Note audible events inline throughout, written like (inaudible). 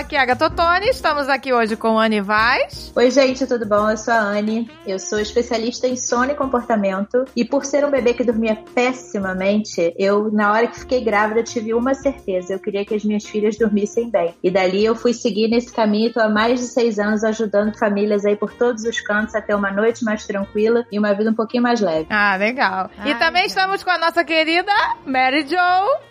aqui é a Gatotone, estamos aqui hoje com Anne Vaz. Oi, gente, tudo bom? Eu sou a Anne, eu sou especialista em sono e comportamento, e por ser um bebê que dormia pessimamente, eu, na hora que fiquei grávida, tive uma certeza, eu queria que as minhas filhas dormissem bem. E dali eu fui seguir nesse caminho, estou há mais de seis anos ajudando famílias aí por todos os cantos a ter uma noite mais tranquila e uma vida um pouquinho mais leve. Ah, legal. e também estamos com a nossa querida Mary Jo.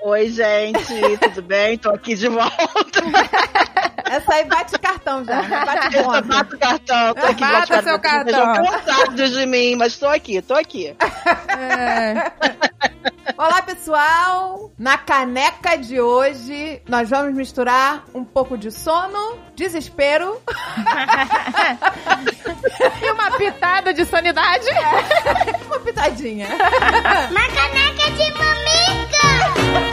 Oi, gente, tudo bem? Tô aqui de volta. (laughs) Essa aí bate cartão já. né? Bate Essa ponto. bate o cartão. Tô aqui, Bata bate seu cartão. cansados de mim, mas tô aqui, tô aqui. É. Olá, pessoal! Na caneca de hoje, nós vamos misturar um pouco de sono, desespero, (laughs) E uma pitada de sanidade. uma pitadinha. Uma caneca de mamica!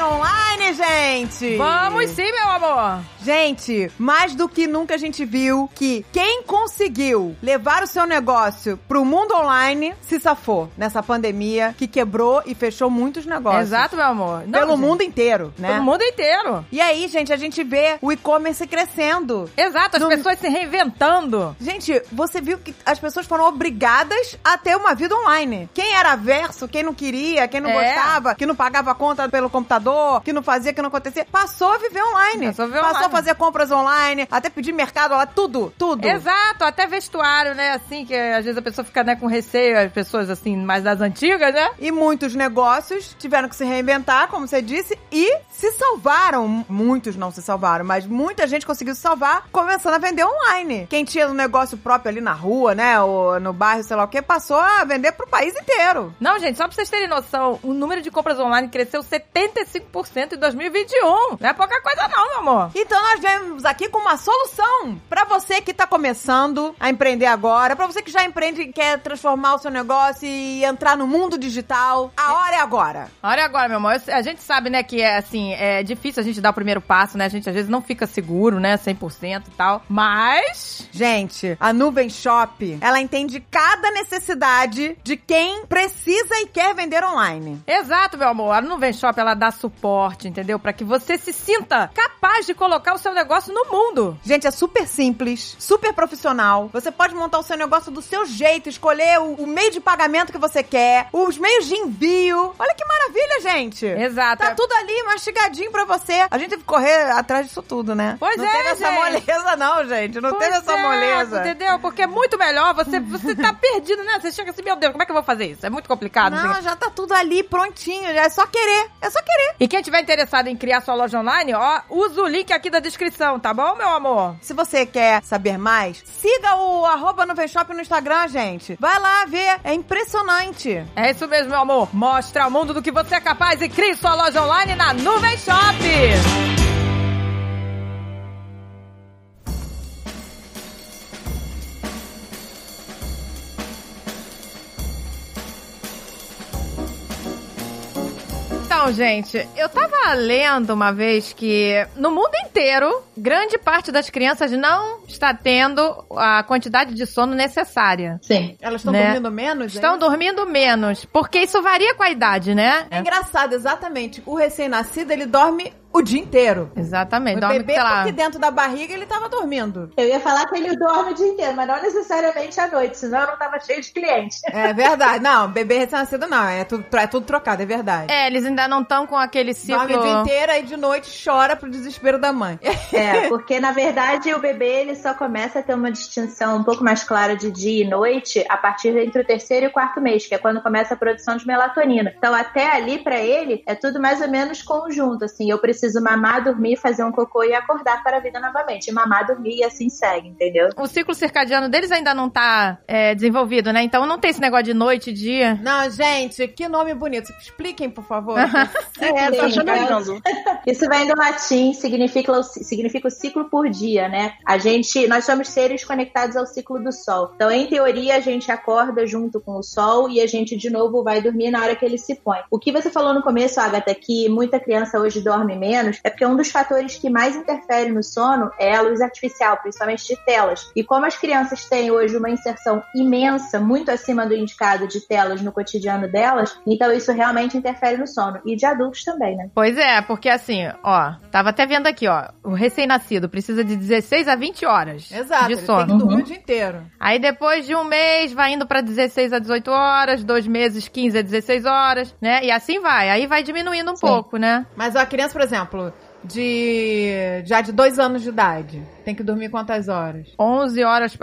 Online, gente! Vamos sim, meu amor. Gente, mais do que nunca a gente viu que quem conseguiu levar o seu negócio pro mundo online se safou nessa pandemia que quebrou e fechou muitos negócios. Exato, meu amor. Não, Pelo gente, mundo inteiro, né? Pelo mundo inteiro. E aí, gente, a gente vê o e-commerce crescendo. Exato, as Não- pessoas se reinventando. Gente, você viu que as pessoas foram obrigadas a ter uma vida online. Quem era averso, quem não queria, quem não É. gostava, que não pagava conta pelo computador, que não fazia, que não acontecia, passou a viver online. Passou a viver Passou a online. fazer compras online, até pedir mercado lá, tudo, tudo. Exato, até vestuário, né? Assim, que às vezes a pessoa fica né, com receio, as pessoas assim, mais das antigas, né? E muitos negócios tiveram que se reinventar, como você disse, e se salvaram. Muitos não se salvaram, mas muita gente conseguiu se salvar começando a vender online. Quem tinha um negócio próprio ali na rua, né, ou no bairro, sei lá o que, passou a vender pro país inteiro. Não, gente, só pra vocês terem noção, o número de compras online cresceu 75% em 2021. Não é pouca coisa não, meu amor. Então nós viemos aqui com uma solução pra você que tá começando a empreender agora, pra você que já empreende e quer transformar o seu negócio e entrar no mundo digital. A hora é agora. Olha agora, meu amor, a gente sabe, né, que é assim, é difícil a gente dar o primeiro passo, né? A gente às vezes não fica seguro, né, 100% e tal. Mas Gente, a Nuvem Shop, ela entende cada necessidade de quem precisa e quer vender online. Exato, meu amor. A Nuvem Shop, ela dá suporte, entendeu? Pra que você se sinta capaz de colocar o seu negócio no mundo. Gente, é super simples, super profissional. Você pode montar o seu negócio do seu jeito, escolher o, o meio de pagamento que você quer, os meios de envio. Olha que maravilha, gente. Exato. Tá tudo ali mastigadinho pra você. A gente teve que correr atrás disso tudo, né? Pois não é, teve essa gente. moleza, não, gente. Não Pois teve essa é, moleza. Entendeu? Porque é muito melhor. Você, você tá perdido, né? Você chega assim, meu Deus, como é que eu vou fazer isso? É muito complicado. não. Não, já tá tudo ali prontinho. Já é só querer. É só querer. E quem tiver interessado em criar sua loja online, ó, usa o link aqui da descrição, tá bom, meu amor? Se você quer saber mais, siga o arroba Shop no Instagram, gente. Vai lá ver. É impressionante. É isso mesmo, meu amor. Mostra ao mundo do que você é capaz e crie sua loja online na Nuvem Shop. Então, gente, eu tava lendo uma vez que no mundo inteiro, grande parte das crianças não está tendo a quantidade de sono necessária. Sim. Elas estão Né? dormindo menos? Estão hein? dormindo menos, porque isso varia com a idade, né? É engraçado, exatamente. O recém-nascido, ele dorme o dia inteiro. Exatamente. O Dorme, bebê lá. aqui dentro da barriga, ele tava dormindo. Eu ia falar que ele dorme o dia inteiro, mas não necessariamente à noite, senão eu não tava cheio de clientes. É verdade. Não, bebê recém-nascido não. É tudo, é tudo trocado, é verdade. É, eles ainda não estão com aquele ciclo. Dorme o dia inteiro e de noite chora pro desespero da mãe. É, (laughs) porque na verdade o bebê ele só começa a ter uma distinção um pouco mais clara de dia e noite a partir entre o terceiro e o quarto mês, que é quando começa a produção de melatonina. Então até ali pra ele é tudo mais ou menos conjunto, assim, eu preciso mamar, dormir, fazer um cocô e acordar para a vida novamente. Mamar, dormir e assim segue, entendeu? O ciclo circadiano deles ainda não tá é, desenvolvido, né? Então não tem esse negócio de noite e dia. Não, gente, que nome bonito. Expliquem, por favor. (laughs) É, Tô achando é- lindo. (laughs) Isso vem do latim, significa, o- significa o ciclo por dia, né? A gente, nós somos seres conectados ao ciclo do sol. Então, em teoria, a gente acorda junto com o sol e a gente de novo vai dormir na hora que ele se põe. O que você falou no começo, Agatha, que muita criança hoje dorme menos, é porque um dos fatores que mais interfere no sono é a luz artificial, principalmente de telas. E como as crianças têm hoje uma inserção imensa, muito acima do indicado de telas no cotidiano delas, então isso realmente interfere no sono. E de adultos também, né? Pois é, porque assim, ó, tava até vendo aqui, ó, o recém-nascido precisa de 16 a 20 horas Exato, de ele tem sono. que dormir Uhum. o dia inteiro. Aí depois de um mês vai indo pra 16 a 18 horas, dois meses 15 a 16 horas, né? E assim vai. Aí vai diminuindo um Sim. pouco, né? Mas a criança, por exemplo, de já de dois anos de idade, tem que dormir quantas horas? 11 horas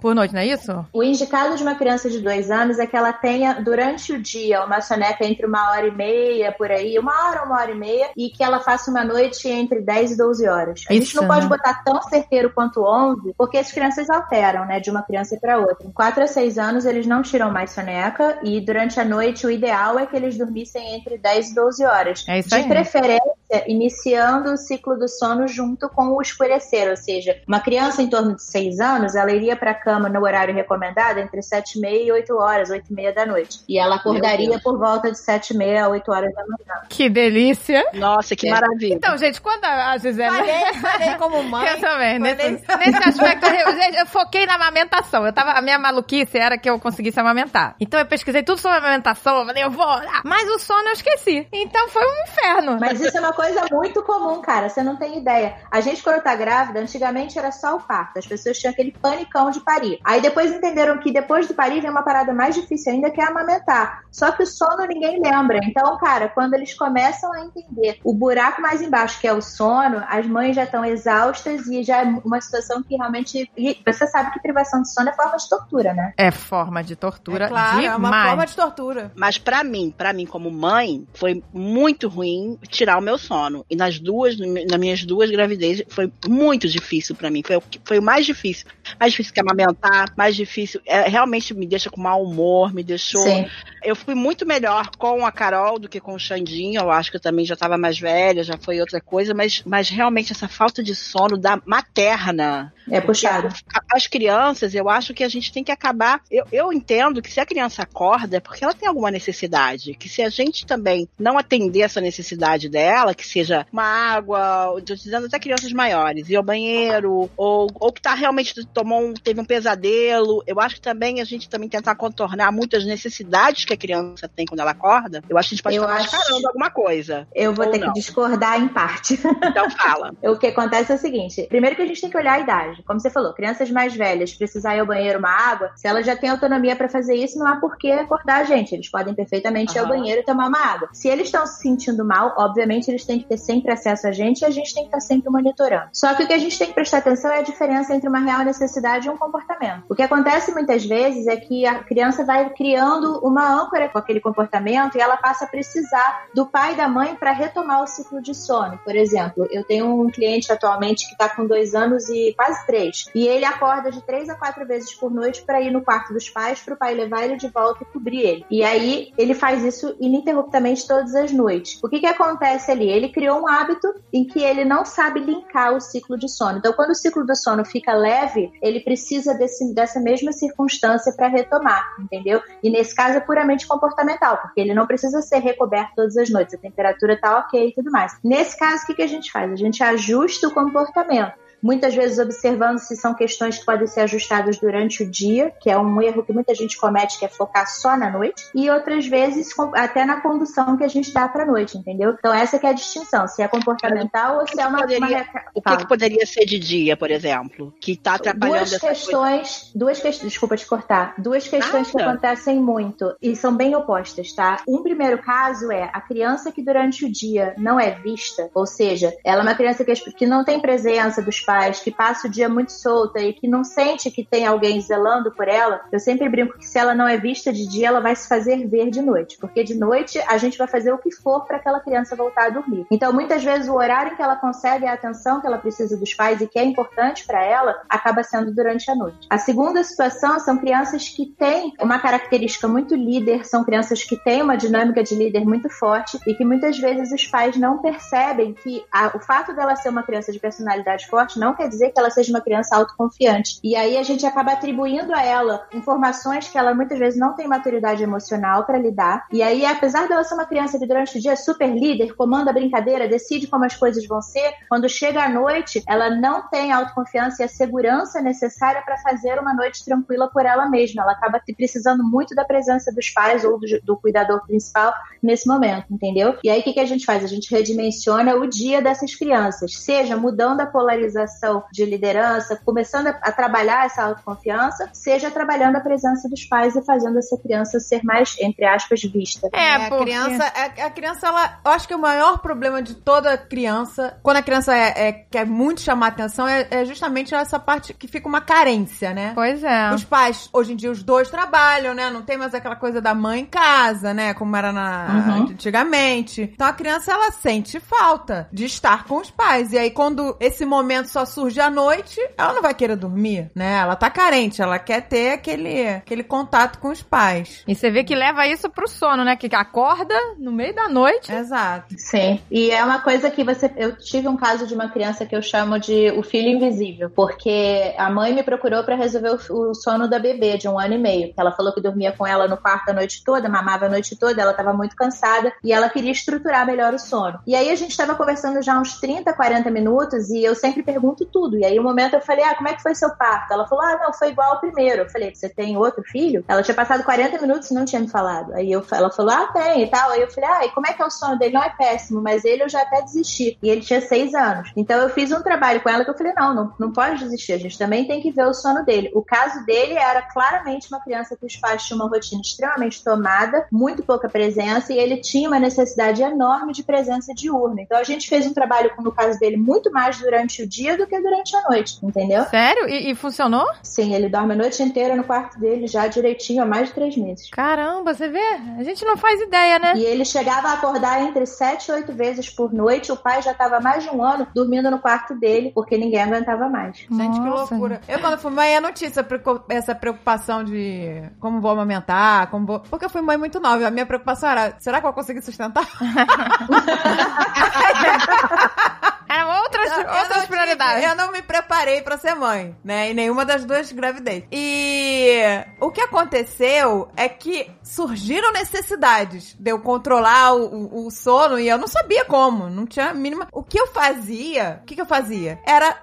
por noite, não é isso? O indicado de uma criança de dois anos é que ela tenha, durante o dia, uma soneca entre uma hora e meia, por aí, uma hora, uma hora e meia, e que ela faça uma noite entre 10 e 12 horas. A gente Isso, não pode né? botar tão certeiro quanto 11, porque as crianças alteram, né, de uma criança para outra. Em 4 a 6 anos, eles não tiram mais soneca, e durante a noite, o ideal é que eles dormissem entre 10 e 12 horas. É isso de aí. preferência, iniciando o ciclo do sono junto com o escurecer, ou seja, uma criança em torno de 6 anos, ela iria para a cama no horário recomendado entre 7 e meia e 8 horas, 8 e meia da noite. E ela acordaria por volta de 7 e meia a 8 horas da manhã. Que delícia. Nossa, que É. maravilha. Então, gente, quando a Gisele... Falei, falei como mãe. (laughs) Eu também. Nesse, Falei- nesse aspecto, eu, gente, eu foquei na amamentação. Eu tava, a minha maluquice era que eu conseguisse amamentar. Então eu pesquisei tudo sobre amamentação. Eu falei, eu vou. Mas o sono eu esqueci. Então foi um inferno. Mas isso é uma coisa muito comum, cara. Você não tem ideia. A gente, quando tá grávida, antigamente era só o parto. As pessoas tinham aquele panicão de parir. Aí depois entenderam que depois do parir vem uma parada mais difícil ainda, que é amamentar. Só que o sono ninguém lembra. Então, cara, quando eles começam a entender o buraco mais embaixo, que é o sono, as mães já estão exaustas e já é uma situação que realmente. E você sabe que privação de sono é forma de tortura, né? É forma de tortura É claro, demais. é uma forma de tortura. Mas pra mim, pra mim como mãe, foi muito ruim tirar o meu sono. E nas duas, nas minhas duas gravidezes, foi muito difícil pra mim. Foi, foi o mais difícil. Mais difícil que amamentar, mais difícil. É, realmente me deixa com mau humor, me deixou. Sim. Eu fui muito melhor com a Carol do que com o Xandinho. Eu acho que eu também já tava mais velha, já foi outra coisa, mas, mas realmente essa falta de sono da materna. É puxado. As crianças, eu acho que a gente tem que acabar. Eu, eu entendo que se a criança acorda é porque ela tem alguma necessidade. Que se a gente também não atender essa necessidade dela, que seja uma água, tô dizendo até crianças maiores, ir ao banheiro, ou, ou que tá realmente tomou um, teve um pesadelo. Eu acho que também a gente também tentar contornar muitas necessidades que a criança tem quando ela acorda. Eu acho que a gente pode Eu estar acho- mascarando alguma coisa. Eu vou Ou ter não. que discordar em parte. (laughs) Então fala. O que acontece é o seguinte: primeiro que a gente tem que olhar a idade. Como você falou, crianças mais velhas precisar ir ao banheiro uma água, se ela já tem autonomia pra fazer isso, não há por que acordar a gente. Eles podem perfeitamente ir ao banheiro e tomar uma água. Se eles estão se sentindo mal, obviamente eles têm que ter sempre acesso a gente e a gente tem que estar sempre monitorando. Só que o que a gente tem que prestar atenção é a diferença entre uma real necessidade e um comportamento. O que acontece muitas vezes é que a criança vai criando uma âncora com aquele comportamento e ela passa a precisar do pai e da mãe para retomar o ciclo de sono. Por exemplo, eu tenho um cliente atualmente que está com dois anos e quase três. E ele acorda de três a quatro vezes por noite para ir no quarto dos pais, para o pai levar ele de volta e cobrir ele. E aí ele faz isso ininterruptamente todas as noites. O que, que acontece ali? Ele criou um hábito em que ele não sabe linkar o ciclo de sono. Então, quando o ciclo do sono fica leve, ele precisa desse, dessa mesma circunstância para retomar, entendeu? E nesse caso é puramente comportamental, porque ele não precisa ser recoberto todas as noites, a temperatura tá ok e tudo mais. Nesse caso, o que, que a gente faz? A gente ajusta o comportamento. Muitas vezes observando se são questões que podem ser ajustadas durante o dia, que é um erro que muita gente comete, que é focar só na noite, e outras vezes até na condução que a gente dá para noite, entendeu? Então essa que é a distinção, se é comportamental ou se é uma, uma poderia- reca- O que, que poderia ser de dia, por exemplo? Que tá atrapalhando duas essa coisa? questões, duas questões, desculpa te cortar, duas questões que acontecem muito e são bem opostas, tá? Um primeiro caso é a criança que durante o dia não é vista, ou seja, ela é uma criança que, que não tem presença dos que passa o dia muito solta e que não sente que tem alguém zelando por ela. Eu sempre brinco que se ela não é vista de dia, ela vai se fazer ver de noite, porque de noite a gente vai fazer o que for para aquela criança voltar a dormir. Então, muitas vezes o horário em que ela consegue a atenção que ela precisa dos pais e que é importante para ela acaba sendo durante a noite. A segunda situação são crianças que têm uma característica muito líder, são crianças que têm uma dinâmica de líder muito forte e que muitas vezes os pais não percebem que a- o fato dela ser uma criança de personalidade forte não quer dizer que ela seja uma criança autoconfiante. E aí a gente acaba atribuindo a ela informações que ela muitas vezes não tem maturidade emocional para lidar. E aí, apesar dela ser uma criança que durante o dia é super líder, comanda a brincadeira, decide como as coisas vão ser, quando chega à noite, ela não tem a autoconfiança e a segurança necessária para fazer uma noite tranquila por ela mesma. Ela acaba precisando muito da presença dos pais ou do, do cuidador principal nesse momento, entendeu? E aí o que, que a gente faz? A gente redimensiona o dia dessas crianças, seja mudando a polarização de liderança, começando a, a trabalhar essa autoconfiança, seja trabalhando a presença dos pais e fazendo essa criança ser mais, entre aspas, vista. É, a criança, a, a, criança, ela, eu acho que o maior problema de toda criança, quando a criança é, é quer muito chamar atenção, é, é, justamente essa parte que fica uma carência, né? Pois é. Os pais, hoje em dia, os dois trabalham, né? Não tem mais aquela coisa da mãe em casa, né? Como era na, uhum. antigamente. Então a criança, ela sente falta de estar com os pais. E aí, quando esse momento só surge à noite, ela não vai querer dormir, né? Ela tá carente, ela quer ter aquele, aquele contato com os pais. E você vê que leva isso pro sono, né? Que acorda no meio da noite. Exato. Sim. E é uma coisa que você. Eu tive um caso de uma criança que eu chamo de o filho invisível, porque a mãe me procurou para resolver o, o, sono da bebê de um ano e meio. Ela falou que dormia com ela no quarto a noite toda, mamava a noite toda, ela estava muito cansada e ela queria estruturar melhor o sono. E aí a gente estava conversando já uns 30, 40 minutos e eu sempre pergunto tudo. E aí um momento eu falei: "Ah, como é que foi seu parto?" Ela falou: "Ah, não, foi igual ao primeiro". Eu falei: "Você tem outro filho?" Ela tinha passado 40 minutos e não tinha me falado. Aí eu, ela falou: "Ah, tem" e tal. Aí eu falei: "Ah, e como é que é o sono dele?" Não é péssimo, mas ele eu já até desisti. E ele tinha seis anos. Então eu fiz um trabalho com ela que eu falei: "Não, não, não pode desistir. A gente também tem que ver o sono dele". O caso dele era claramente uma criança que os pais tinham uma rotina extremamente tomada, muito pouca presença e ele tinha uma necessidade enorme de presença diurna. Então a gente fez um trabalho, no caso dele, muito mais durante o dia do que durante a noite, entendeu? Sério? E, e funcionou? Sim, ele dorme a noite inteira no quarto dele já direitinho há mais de três meses. Caramba, você vê? A gente não faz ideia, né? E ele chegava a acordar entre sete e oito vezes por noite. O pai já estava mais de um ano dormindo no quarto dele, porque ninguém aguentava mais. Gente, Nossa. que loucura. Eu, quando fui mãe, a notícia, essa preocupação de como vou amamentar, como vou. Porque eu fui mãe muito nova. A minha preocupação era: será que eu vou conseguir sustentar? (laughs) (laughs) Eram outras, eu, outras eu prioridades. eu não me preparei para ser mãe, né? Em nenhuma das duas gravidez. E o que aconteceu é que surgiram necessidades de eu controlar o, o, o sono e eu não sabia como. Não tinha a mínima. O que eu fazia? O que, que eu fazia? Era.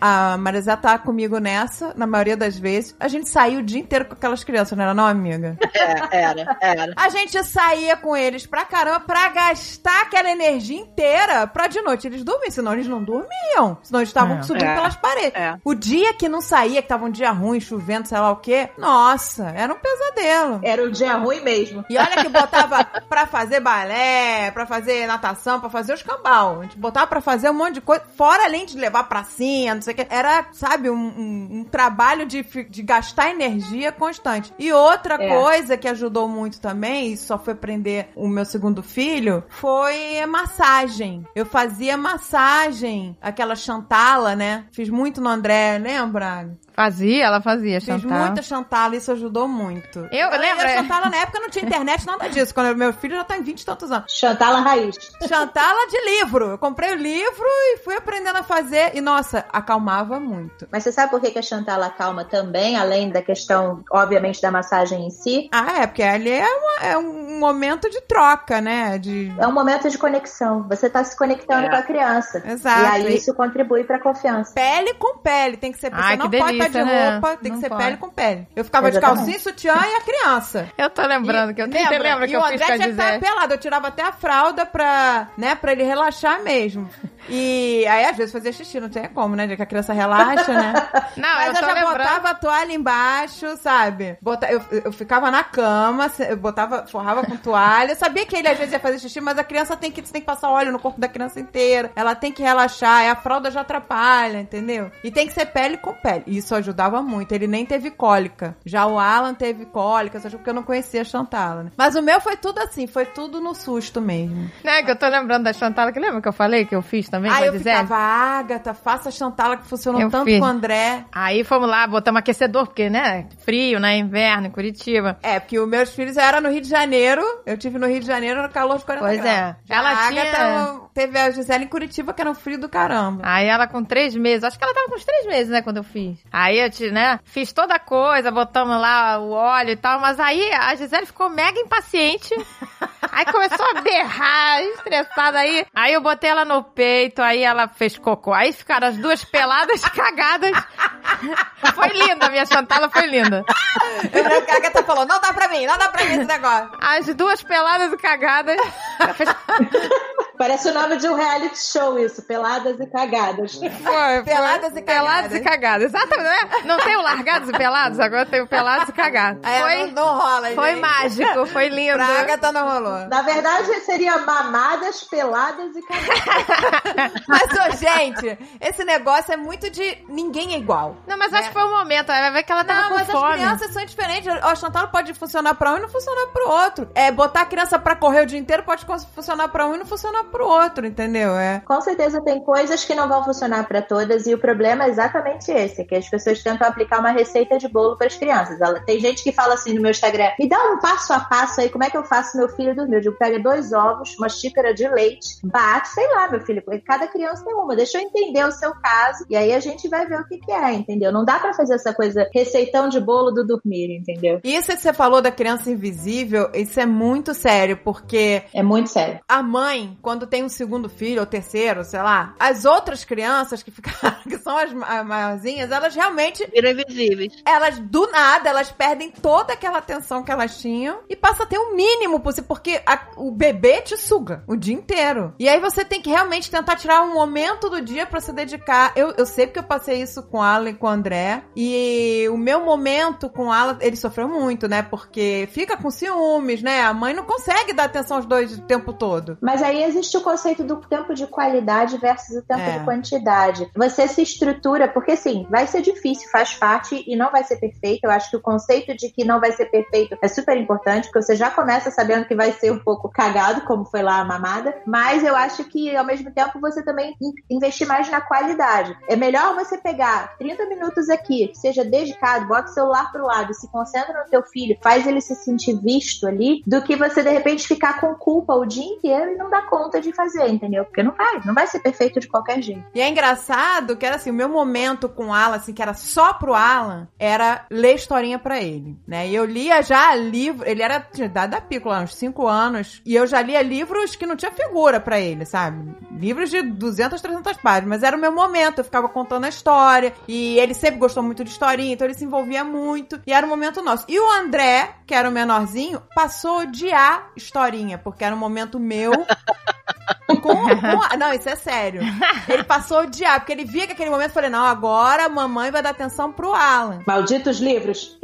A, a Marisa tá comigo nessa, na maioria das vezes. A gente saiu o dia inteiro com aquelas crianças, não era, não, amiga? É, era, era. A gente saía com eles pra caramba pra gastar aquela energia inteira pra de noite eles dormirem senão eles não dormiam. Senão eles estavam é. subindo é. pelas paredes. É. O dia que não saía, que tava um dia ruim, chovendo, sei lá o quê, nossa, era um pesadelo. Era um dia ruim mesmo. E olha que botava (laughs) pra fazer balé, pra fazer natação, pra fazer os cambal. A gente botava pra fazer um monte de coisa, fora além de levar pracinha, não sei o quê. Era, sabe, um, um, um trabalho de, de gastar energia constante. E outra é. coisa que ajudou muito também, e só foi aprender o meu segundo filho, foi massagem. Eu fazia massagem, aquela chantala, né? Fiz muito no André, lembra? Fazia, ela fazia Fiz muita chantala, isso ajudou muito. Eu, eu lembro. A chantala na época não tinha internet, nada disso. Quando meu filho já tá em 20 e tantos anos. Chantala raiz. Chantala de livro. Eu comprei o livro e fui aprendendo a fazer. E, nossa, acalmava muito. Mas você sabe por que a chantala acalma também, além da questão, obviamente, da massagem em si? Ah, é, porque ali é, uma, é um momento de troca, né? De... É um momento de conexão. Você tá se conectando é. com a criança. Exato. E aí isso contribui pra confiança. Pele com pele. Tem que ser. Ai, você não delícia, pode de né? roupa, tem não que ser pode. pele com pele. Eu ficava Exatamente. de calcinha, sutiã e a criança. Eu tô lembrando e, que eu lembra, lembra que e eu o André tinha que estar pelado. Eu tirava até a fralda pra, né, pra ele relaxar mesmo. E aí, às vezes, fazia xixi, não tinha como, né? Já que a criança relaxa, né? (laughs) Não, Mas eu, eu já lembrando. botava a toalha embaixo, sabe? Bota, eu, eu ficava na cama, eu botava, forrava com toalha. Eu sabia que ele às vezes ia fazer xixi, mas a criança tem que, tem que passar óleo no corpo da criança inteira. Ela tem que relaxar, a fralda já atrapalha, entendeu? E tem que ser pele com pele. Isso ajudava muito. Ele nem teve cólica. Já o Alan teve cólica, só porque eu não conhecia a Chantala, né? Mas o meu foi tudo assim, foi tudo no susto mesmo. É, que eu tô lembrando da Chantala, que lembra que eu falei que eu fiz também Aí eu Gisele? ficava, Agatha, faça a Chantala que funcionou Eu tanto fiz. com o André. Aí fomos lá, botamos aquecedor, porque, né? Frio, né? Inverno, em Curitiba. É, porque os meus filhos eram no Rio de Janeiro. Eu tive no Rio de Janeiro no calor de 40 Pois graus. é. Já Ela a tinha- Agatha teve a Gisele em Curitiba, que era um frio do caramba. Aí ela com três meses, acho que ela tava com uns três meses, né, quando eu fiz. Aí eu, te, né, fiz toda a coisa, botamos lá o óleo e tal, mas aí a Gisele ficou mega impaciente. (laughs) Aí começou a berrar, estressada aí. Aí eu botei ela no peito, aí ela fez cocô. Aí ficaram as duas peladas, (laughs) cagadas. (laughs) Foi linda, minha Chantala foi linda. A Agatha falou, não dá pra mim, não dá pra mim esse negócio. As duas peladas e cagadas. Ela fez- Parece o nome de um reality show isso, Peladas e Cagadas. Foi, foi. Peladas e Peladas e cagadas. Exatamente, né? Não tem o largados e pelados, agora tem o pelados e cagados. Aí Foi, não, não rola, foi gente. mágico, foi lindo. Pra Agatha não rolou. Na verdade, seria mamadas, peladas e cagadas. (laughs) Mas, ô, gente, esse negócio é muito de ninguém é igual. Não, mas acho que foi um momento. Vai ver que ela tava Não, com mas fome. as crianças são diferentes. O Chantal pode funcionar pra um e não funcionar pro outro. É, botar a criança pra correr o dia inteiro pode funcionar pra um e não funcionar pro outro, entendeu? É. Com certeza tem coisas que não vão funcionar para todas e o problema é exatamente esse, que as pessoas tentam aplicar uma receita de bolo para as crianças. Ela- Tem gente que fala assim no meu Instagram, me dá um passo a passo aí, como é que eu faço meu filho dormir? Eu digo, pega dois ovos, uma xícara de leite, bate, sei lá, meu filho, cada criança tem uma, deixa eu entender o seu caso e aí a gente vai ver o que que é, entendeu? Não dá para fazer essa coisa, receitão de bolo do dormir, entendeu? E isso que você falou da criança invisível, isso é muito sério, porque É muito sério. a mãe, quando tem um segundo filho ou terceiro, sei lá, as outras crianças que ficaram, (laughs) que são as ma- maiorzinhas, elas realmente Viram invisíveis. elas do nada, elas perdem toda aquela atenção que elas tinham e passa a ter o mínimo possível, porque a- o bebê te suga o dia inteiro. E aí você tem que realmente tentar tirar um momento do dia pra se dedicar. Eu, eu sei porque eu passei isso com a Alan e com o André. E o meu momento com a Alan, ele sofreu muito, né? Porque fica com ciúmes, né? A mãe não consegue dar atenção aos dois o tempo todo. Mas aí existe o conceito do tempo de qualidade versus o tempo É. de quantidade. Você se estrutura, porque assim, vai ser difícil, faz parte e não vai ser perfeito. Eu acho que o conceito de que não vai ser perfeito é super importante, porque você já começa sabendo que vai ser um pouco cagado, como foi lá a mamada. Mas eu acho que ao mesmo tempo você também in- investir mais na qualidade. É melhor você pegar 30 minutos aqui, seja dedicado, bota o celular pro lado, se concentra no teu filho, faz ele se sentir visto ali, do que você de repente ficar com culpa o dia inteiro e não dar conta de fazer, entendeu? Porque não vai, não vai ser perfeito de qualquer jeito. E é engraçado que era assim, o meu momento com o Alan, assim, que era só pro Alan, era ler historinha pra ele, né? E eu lia já livro, ele era de idade da pícola, uns 5 anos, e eu já lia livros que não tinha figura pra ele, sabe? Livros de 200, 300 páginas, mas era o meu momento, eu ficava contando a história, e ele sempre gostou muito de historinha, então ele se envolvia muito, e era o momento nosso. E o André, que era o menorzinho, passou a odiar historinha, porque era um momento meu (laughs) com, com- não, isso é sério. Ele passou a odiar, porque ele via que aquele momento, eu falei, não, agora a mamãe vai dar atenção pro Alan. Malditos livros.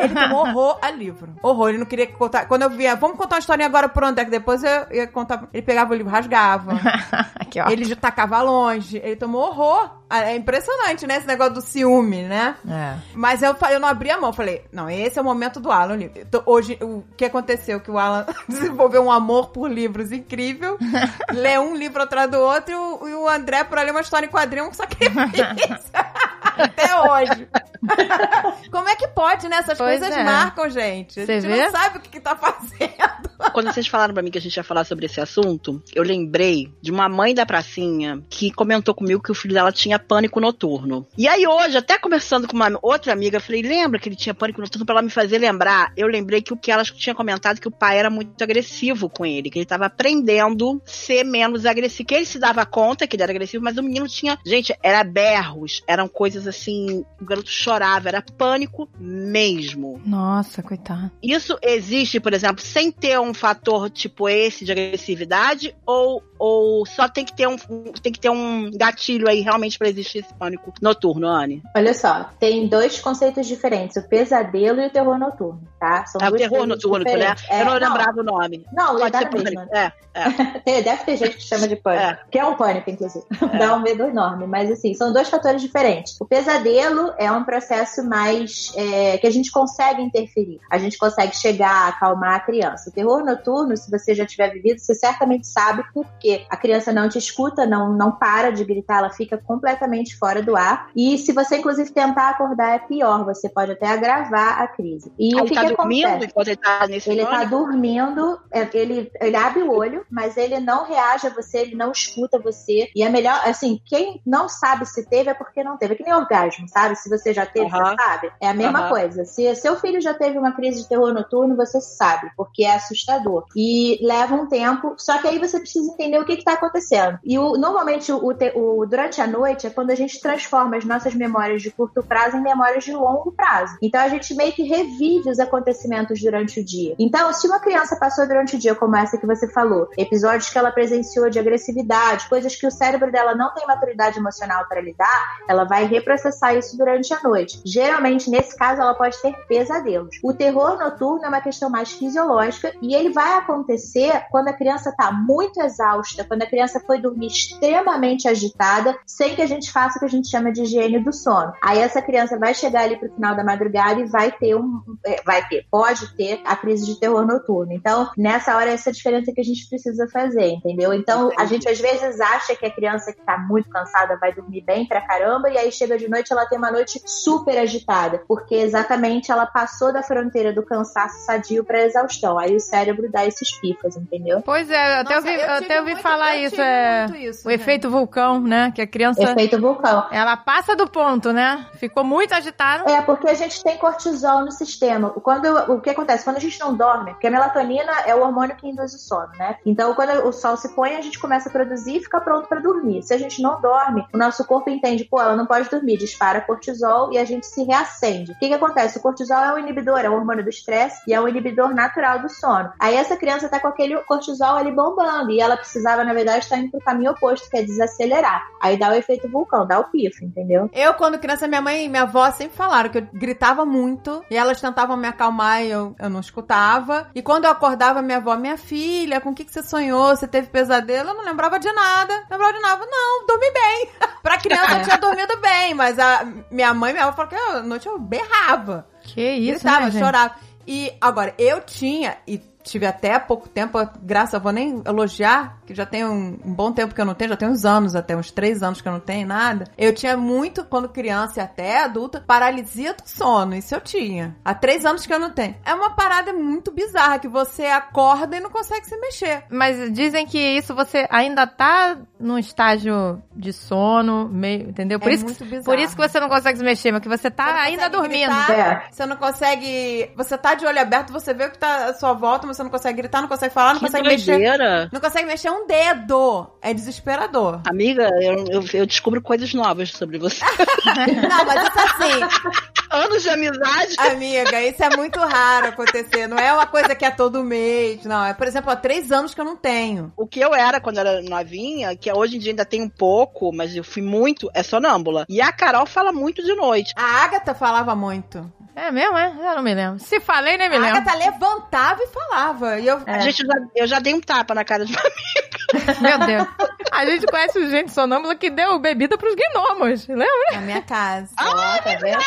Ele tomou horror a livro. Horror, ele não queria contar. Quando eu via, vamos contar uma historinha agora pro André, que depois eu ia contar. Ele pegava o livro, rasgava. (laughs) Aqui, ó. ele tacava longe. Ele tomou horror. Ah, É impressionante, né? Esse negócio do ciúme, né? É. Mas eu, eu não abri a mão. Falei, não, esse é o momento do Alan. Então, hoje, o que aconteceu? Que o Alan (laughs) desenvolveu um amor por livros incrível. (laughs) lê um livro atrás do outro. E o, e o André, por ali, uma história em quadrinho, um sacrifício. (laughs) Até hoje. (laughs) Como é que pode, né? Essas Pois coisas é. marcam, gente. A Você gente vê? não sabe o que, que tá fazendo. (laughs) Quando vocês falaram pra mim que a gente ia falar sobre esse assunto, eu lembrei de uma mãe da pracinha que comentou comigo que o filho dela tinha pânico noturno. E aí hoje, até conversando com uma outra amiga, eu falei, lembra que ele tinha pânico noturno pra ela me fazer lembrar? Eu lembrei que o que ela tinha comentado que o pai era muito agressivo com ele, que ele tava aprendendo a ser menos agressivo, que ele se dava conta que ele era agressivo, mas o menino tinha, gente, era berros, eram coisas assim, o garoto chorava, era pânico mesmo. Nossa, coitado. Isso existe, por exemplo, sem ter um fator tipo esse de agressividade ou, ou só tem que ter um tem que ter um gatilho aí realmente pra existir esse pânico noturno, Anne? Olha só, tem dois conceitos diferentes, o pesadelo e o terror noturno, tá? São É o terror noturno, né? diferentes. Eu É, não lembrava o nome. Não, Pode ser pânico. É, é. (laughs) Deve ter gente que chama de pânico. É. Que é um pânico, inclusive. (laughs) Dá um medo enorme. Mas, assim, são dois fatores diferentes. O pesadelo é um processo mais. é, que a gente consegue interferir. A gente consegue chegar, acalmar a criança. O terror noturno, se você já tiver vivido, você certamente sabe por quê. Porque a criança não te escuta, não, não para de gritar, ela fica completamente fora do ar. E se você, inclusive, tentar acordar, é pior. Você pode até agravar a crise. E o que, tá que acontece? ele tá Ele tá dormindo, é, ele, ele abre o olho, mas ele não reage a você, ele não escuta você. E é melhor, assim, quem não sabe se teve é porque não teve. É que nem orgasmo, sabe? Se você já teve, Aham. você sabe. É a mesma Aham. coisa. Se seu filho já teve uma crise de terror noturno, você sabe, porque é assustador. E leva um tempo, só que aí você precisa entender o que está acontecendo. E o- normalmente, o, o- durante a noite é quando a gente transforma as nossas memórias de curto prazo em memórias de longo prazo. Então a gente meio que revive os acontecimentos durante o dia. Então, se uma criança passou durante o dia, como essa que você falou, episódios que ela presenciou de agressividade, coisas que o cérebro dela não tem maturidade emocional para lidar, ela vai reprocessar isso durante a noite. Geralmente, nesse caso, ela pode ter pesadelos. O terror noturno é uma questão mais fisiológica e ele vai acontecer quando a criança está muito exausta, quando a criança foi dormir extremamente agitada, sem que a gente faça o que a gente chama de higiene do sono. Aí essa criança vai chegar ali pro final da madrugada e vai ter um. é, Vai ter, pode ter a crise de terror noturno. Então, nessa hora, essa é a diferença que a gente precisa fazer, entendeu? Então, a gente às vezes acha que a criança que tá muito cansada vai dormir bem pra caramba, e aí chega de noite ela tem uma noite super agitada, porque exatamente ela passou da fronteira do cansaço sadio pra exaustão. Aí o cérebro dá esses pifas, entendeu? Pois é, eu até Nossa, eu eu tive até ouvi muito- falar isso, é isso, o gente. efeito vulcão, né? Que a criança, Efeito vulcão. ela passa do ponto, né? Ficou muito agitada. É, porque a gente tem cortisol no sistema. Quando, o que acontece? Quando a gente não dorme, porque a melatonina é o hormônio que induz o sono, né? Então, quando o sol se põe, a gente começa a produzir e fica pronto pra dormir. Se a gente não dorme, o nosso corpo entende, pô, ela não pode dormir, dispara cortisol e a gente se reacende. O que, que acontece? O cortisol é um inibidor, é um hormônio do estresse e é um inibidor natural do sono. Aí essa criança tá com aquele cortisol ali bombando e ela precisava, na verdade, estar indo pro caminho oposto, que é desacelerar. Aí dá o efeito vulcão, dá o pifo, entendeu? Eu, quando criança, minha mãe e minha avó sempre falaram que eu gritava muito e elas tentavam me acalmar e eu, eu não escutava. E quando eu acordava, minha avó, minha filha, com o que, que você sonhou? Você teve pesadelo? Eu não lembrava de nada. Não lembrava de nada. Não, dormi bem. (laughs) pra criança, eu tinha dormido bem, mas a minha mãe e minha avó falaram que à noite eu berrava. Que isso, gritava, né, chorava. E agora, eu tinha, e tive até há pouco tempo, graças, eu vou nem elogiar, que já tem um, um bom tempo que eu não tenho, já tem uns anos até, uns três anos que eu não tenho nada. Eu tinha muito, quando criança e até adulta, paralisia do sono. Isso eu tinha. Há três anos que eu não tenho. É uma parada muito bizarra, que você acorda e não consegue se mexer. Mas dizem que isso você ainda tá num estágio de sono, meio, entendeu? Por, É isso, que, muito bizarro. por isso que você não consegue se mexer, mas que você tá ainda dormindo. gritar, É. Você não consegue. Você tá de olho aberto, você vê o que tá à sua volta, mas você não consegue gritar, não consegue falar, não Que consegue mexer. doideira. Não consegue mexer um dedo. É desesperador. Amiga, eu, eu, eu descubro coisas novas sobre você. (laughs) Não, mas isso assim, Anos de amizade. amiga, isso é muito raro acontecer. Não é uma coisa que é todo mês. Não, é, por exemplo, há três anos que eu não tenho. O que eu era quando era novinha, que hoje em dia ainda tem um pouco, mas eu fui muito, é sonâmbula. E a Carol fala muito de noite. A Agatha falava muito. É mesmo, é? Eu não me lembro. Se falei, nem me A lembro. Agatha levantava e falava. E eu. É. Gente, eu já, eu já dei um tapa na cara de (laughs) Meu Deus. A gente conhece gente sonâmbula que deu bebida pros gnomos, lembra? Na minha casa. Ó, tá vendo?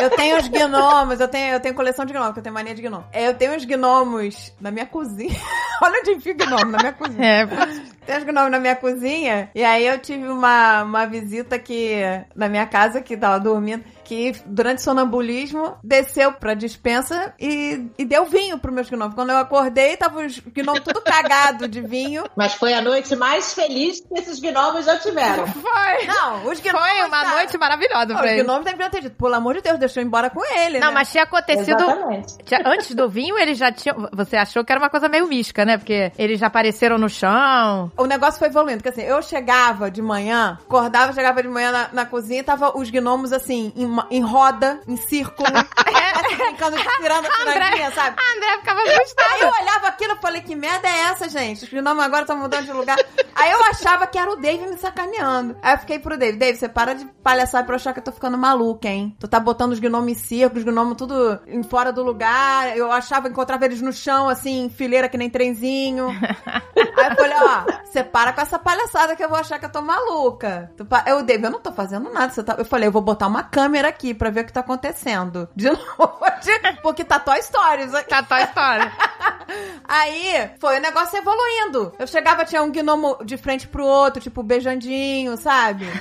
Eu tenho os gnomos, eu tenho, eu tenho coleção de gnomos, porque eu tenho mania de gnomo. Eu tenho os gnomos na minha cozinha. (laughs) Olha onde enfio gnomo, na minha cozinha. É, Tem os gnomos na minha cozinha. E aí eu tive uma, uma visita que, na minha casa, que tava dormindo, que durante o sonambulismo desceu pra dispensa e, e deu vinho pros meus gnomos. Quando eu acordei, tava os gnomos tudo cagado de vinho. (laughs) Mas foi a noite mais feliz que esses gnomos já tiveram. foi. Não, os gnomos. Foi uma cara, noite maravilhosa Os pra ele. gnomos deveriam ter dito, pelo amor de Deus, deixa eu ir embora com ele, Não, né? mas tinha acontecido. Exatamente. tinha- antes do vinho, eles já tinham. Você achou que era uma coisa meio mística, né? Porque eles já apareceram no chão. O negócio foi evoluindo, porque assim, eu chegava de manhã, acordava, chegava de manhã na, na cozinha e tava os gnomos assim, em, ma- em roda, em círculo, (laughs) assim, ficando tirando a piranguinha, sabe? A André ficava assustada. Aí eu olhava aquilo e falei, que merda é essa, gente? Os gnomos agora estão mudando de lugar. Aí eu achava que era o Dave me sacaneando. Aí eu fiquei pro Dave, Dave, você para de palhaçar pra eu achar que eu tô ficando maluca, hein? Tu tá botando os gnomos em círculo, os gnomos tudo em fora do lugar. Eu achava, encontrava eles no chão, assim, fileira que nem benzinho. (laughs) Aí eu falei, ó, você para com essa palhaçada que eu vou achar que eu tô maluca. Tu pa- Eu, David, eu não tô fazendo nada. Você tá... Eu falei, eu vou botar uma câmera aqui pra ver o que tá acontecendo. (laughs) De novo, porque tá Toy Stories aqui. Tá a história. (laughs) Aí foi o negócio evoluindo. Eu chegava, tinha um gnomo de frente pro outro, tipo, beijandinho, sabe? (laughs)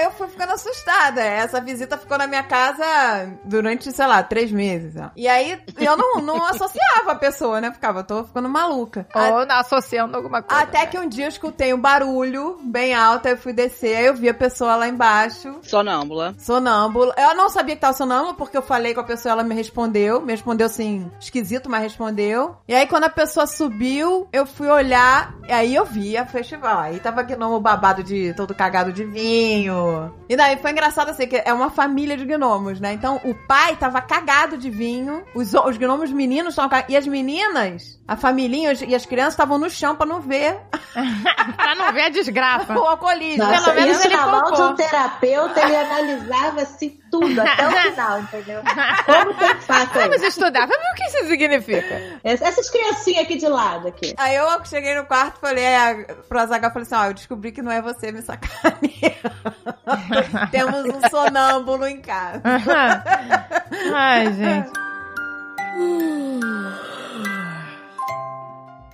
Eu fui ficando assustada. Essa visita ficou na minha casa durante, sei lá, três meses. ó. E aí eu não, não associava a pessoa, né? Ficava, tô ficando maluca. A- Ou não, associando alguma coisa. Até que um dia eu escutei um barulho bem alto, aí eu fui descer, aí eu vi a pessoa lá embaixo. Sonâmbula. Sonâmbula. Eu não sabia que tava sonâmbula, porque eu falei com a pessoa, ela me respondeu. Me respondeu assim, esquisito, mas respondeu. E aí, quando a pessoa subiu, eu fui olhar, e aí eu vi a festival. Aí tava gnomo babado de todo cagado de vinho. E daí foi engraçado assim, que é uma família de gnomos, né? Então o pai tava cagado de vinho, os, os gnomos meninos estavam cagados. E as meninas, a família e as crianças estavam no chão pra não ver (laughs) pra não ver a desgraça. (laughs) o alcoolismo. Nossa, Pelo menos isso ele na mão de um terapeuta, ele analisava (laughs) assim tudo, até o (laughs) final, entendeu? Como tem fato Vamos aí? estudar. Vamos ver o que isso significa. Essas criancinhas aqui de lado, aqui. Aí eu cheguei no quarto falei é, pro Azaghal, falei assim, ó, eu descobri que não é você me sacaneia. (laughs) Temos um sonâmbulo em casa. Ai, gente. (laughs)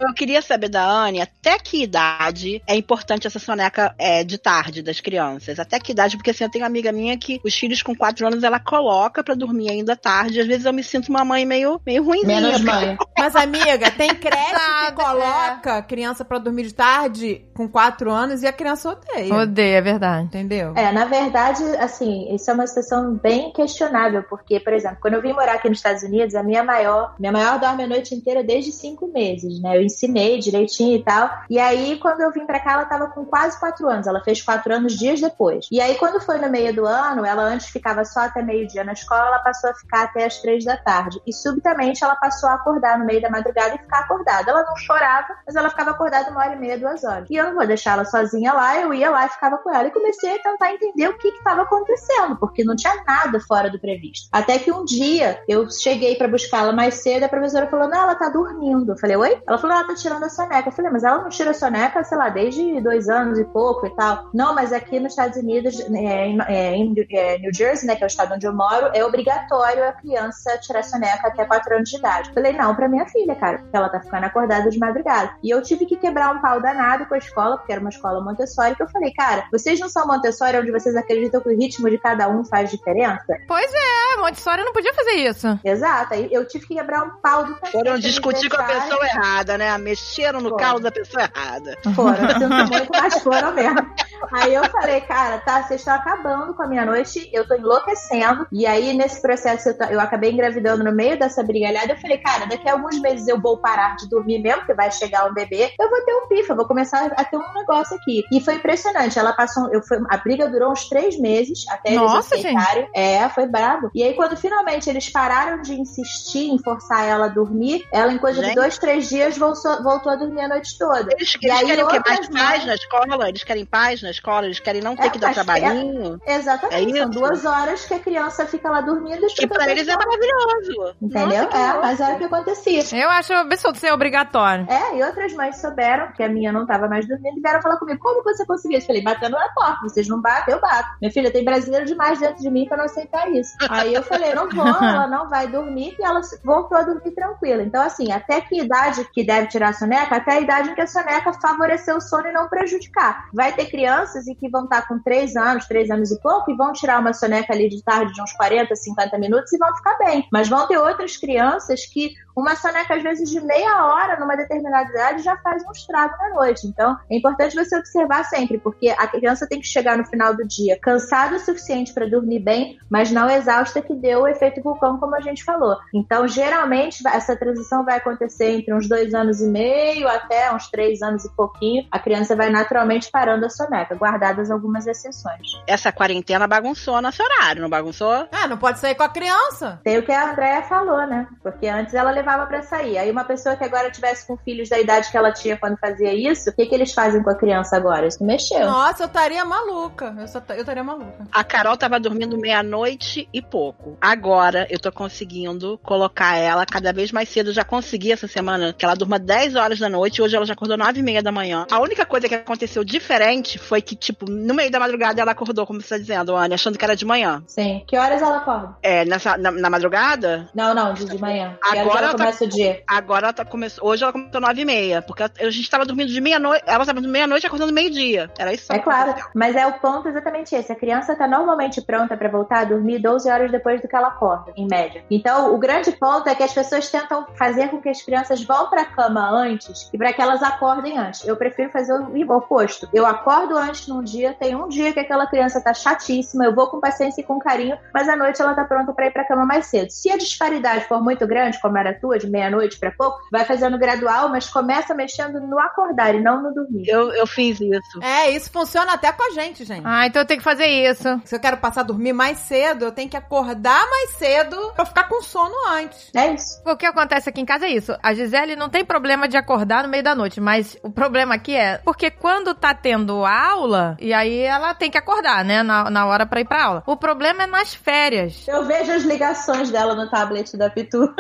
Eu queria saber da Anne até que idade é importante essa soneca é, de tarde das crianças. Até que idade, porque assim, eu tenho uma amiga minha que os filhos com 4 anos ela coloca pra dormir ainda tarde. Às vezes eu me sinto uma mãe meio, meio ruimzinha. Menos (laughs) mãe. Mas, amiga, tem creche que coloca criança pra dormir de tarde com 4 anos e a criança odeia. Odeio, é verdade. Entendeu? É, na verdade, assim, isso é uma situação bem questionável, porque, por exemplo, quando eu vim morar aqui nos Estados Unidos, a minha maior, minha maior dorme a noite inteira desde cinco meses, né? Eu ensinei direitinho e tal. E aí, quando eu vim pra cá, ela tava com quase quatro anos. Ela fez quatro anos dias depois. E aí, quando foi no meio do ano, ela antes ficava só até meio-dia na escola, ela passou a ficar até as três da tarde. E subitamente ela passou a acordar no meio da madrugada e ficar acordada. Ela não chorava, mas ela ficava acordada uma hora e meia, duas horas. E eu não vou deixar ela sozinha lá, eu ia lá e ficava com ela. E comecei a tentar entender o que estava acontecendo, porque não tinha nada fora do previsto. Até que um dia eu cheguei pra buscá-la mais cedo, a professora falou: Não, ela tá dormindo. Eu falei: Oi? Ela falou: Ela tá tirando a soneca. Eu falei: Mas ela não tira a soneca, sei lá, desde dois anos e pouco e tal. Não, mas aqui nos Estados Unidos, é, em, é, em é, New Jersey, né, que é o estado onde eu moro, é obrigatório a criança tirar soneca até quatro anos de idade. Eu falei: Não, pra minha filha, cara, porque ela tá ficando acordada de madrugada. E eu tive que quebrar um pau danado com a escola, porque era uma escola Montessori, que eu falei: Cara, vocês não são Montessori onde vocês acreditam que o ritmo de cada um faz diferença? Pois é, Montessori não podia fazer isso. Exato, aí eu tive que quebrar um pau do. Foram discutir com a pessoa errada, né? Mexeram no calo da pessoa errada. Foram, mas foram mesmo. Aí eu falei, cara, tá, vocês estão acabando com a minha noite, eu tô enlouquecendo. E aí, nesse processo, eu, eu acabei engravidando no meio dessa brigalhada. Eu falei, cara, daqui a alguns meses eu vou parar de dormir mesmo, que vai chegar um bebê. Eu vou ter um pifa, vou começar a ter um negócio aqui. E foi impressionante. Ela passou, eu fui, a briga durou uns três meses até Nossa, eles aceitarem. É, foi brabo. E aí, quando finalmente eles pararam de insistir em forçar ela a dormir, ela, em coisa de Gente. dois, três dias, voltou, voltou a dormir a noite toda. Eles, E eles aí, querem o quê? Mais paz na escola? Eles querem paz na escola? Eles querem não ter É, que dar mas- trabalhinho? Exatamente, É são duas horas que a criança fica lá dormindo. e pra eles é maravilhoso. Entendeu? Nossa, é, mas era o que acontecia. Eu acho absurdo ser obrigatório. É, e outras mães souberam que a minha não tava mais dormindo e vieram falar comigo: como você conseguiu? Eu falei: batendo na porta. Vocês não batem, eu bato. Minha filha tem brasileiro demais dentro de mim pra não aceitar isso. Aí eu falei: não vou, ela não vai dormir. E ela voltou a dormir tranquila. Então, assim, até que idade que deve tirar a soneca? Até a idade em que a soneca favoreceu o sono e não prejudicar. Vai ter crianças e que vão estar com 3 anos, 3 anos e pouco, e vão tirar uma soneca ali de tarde de uns 40, 50 minutos e vão ficar bem. Mas vão ter outras crianças que uma soneca, às vezes, de meia hora numa determinada idade já faz um estrago na noite. Então, é importante você observar sempre, porque a criança tem que chegar no final do dia cansada o suficiente para dormir bem, mas não exausta que deu o efeito vulcão, como a gente falou. Então, geralmente, essa transição vai acontecer entre uns dois anos e meio até uns três anos e pouquinho. A criança vai naturalmente parando a soneca, guardadas algumas exceções. Essa quarentena bagunçou nosso horário, não bagunçou? Ah, não pode sair com a criança. Tem o que a Andrea falou, né? Porque antes ela levava pra sair. Aí uma pessoa que agora tivesse com filhos da idade que ela tinha quando fazia isso, o que, que eles fazem com a criança agora? Isso mexeu. Nossa, eu estaria maluca. Eu, só, eu estaria maluca. A Carol tava dormindo meia-noite e pouco. Agora eu tô conseguindo colocar ela cada vez mais cedo. Já consegui essa semana que ela durma 10 horas da noite, hoje ela já acordou 9 e meia da manhã. A única coisa que aconteceu diferente foi que, tipo, no meio da madrugada ela acordou, como você tá dizendo, Anne, achando que era de manhã. Sim. Que horas ela acorda? É, nessa, na, na madrugada, Não, não, de, de manhã. Agora ela tá- começa o dia? agora ela tá começou. Hoje ela começou 9 e meia, porque a gente tava dormindo de meia-noite, ela tava dormindo meia-noite e acordando meio-dia. Era isso. É claro, mas é o ponto exatamente esse. A criança está normalmente pronta para voltar a dormir 12 horas depois do que ela acorda, em média. Então, o grande ponto é que as pessoas tentam fazer com que as crianças vão para a cama antes e para que elas acordem antes. Eu prefiro fazer o oposto. Eu acordo antes num dia, tem um dia que aquela criança tá chatíssima, eu vou com paciência e com carinho, mas à noite ela tá pronta para ir para a cama mais cedo. Se a disparidade for muito grande, como era tua, de meia-noite para pouco, vai fazendo gradual, mas começa mexendo no acordar e não no dormir. Eu, eu fiz isso. É, isso funciona até com a gente, gente. Ah, então eu tenho que fazer isso. Se eu quero passar a dormir mais cedo, eu tenho que acordar mais cedo pra ficar com sono antes. É isso. O que acontece aqui em casa é isso. A Gisele não tem problema de acordar no meio da noite, mas o problema aqui é porque quando tá tendo aula, e aí ela tem que acordar, né, na, na hora pra ir pra aula. O problema é nas férias. Eu vejo as ligações dela no tablet da Pitu.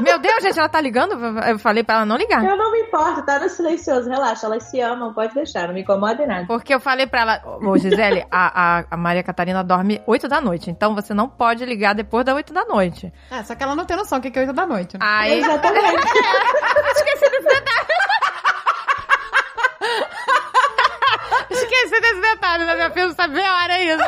Meu Deus, (laughs) gente, ela tá ligando? Eu falei pra ela não ligar. Eu não me importo, tá no silencioso, relaxa, elas se amam, pode deixar, não me incomoda em nada. Porque eu falei pra ela, ô Gisele, a, a, a Maria Catarina dorme 8 da noite, então você não pode ligar depois da 8 da noite. É, só que ela não tem noção o que é 8 da noite, né? Aí. Exatamente. (laughs) Esqueci desse detalhe. Esqueci desse detalhe, mas minha filha não sabe a hora isso.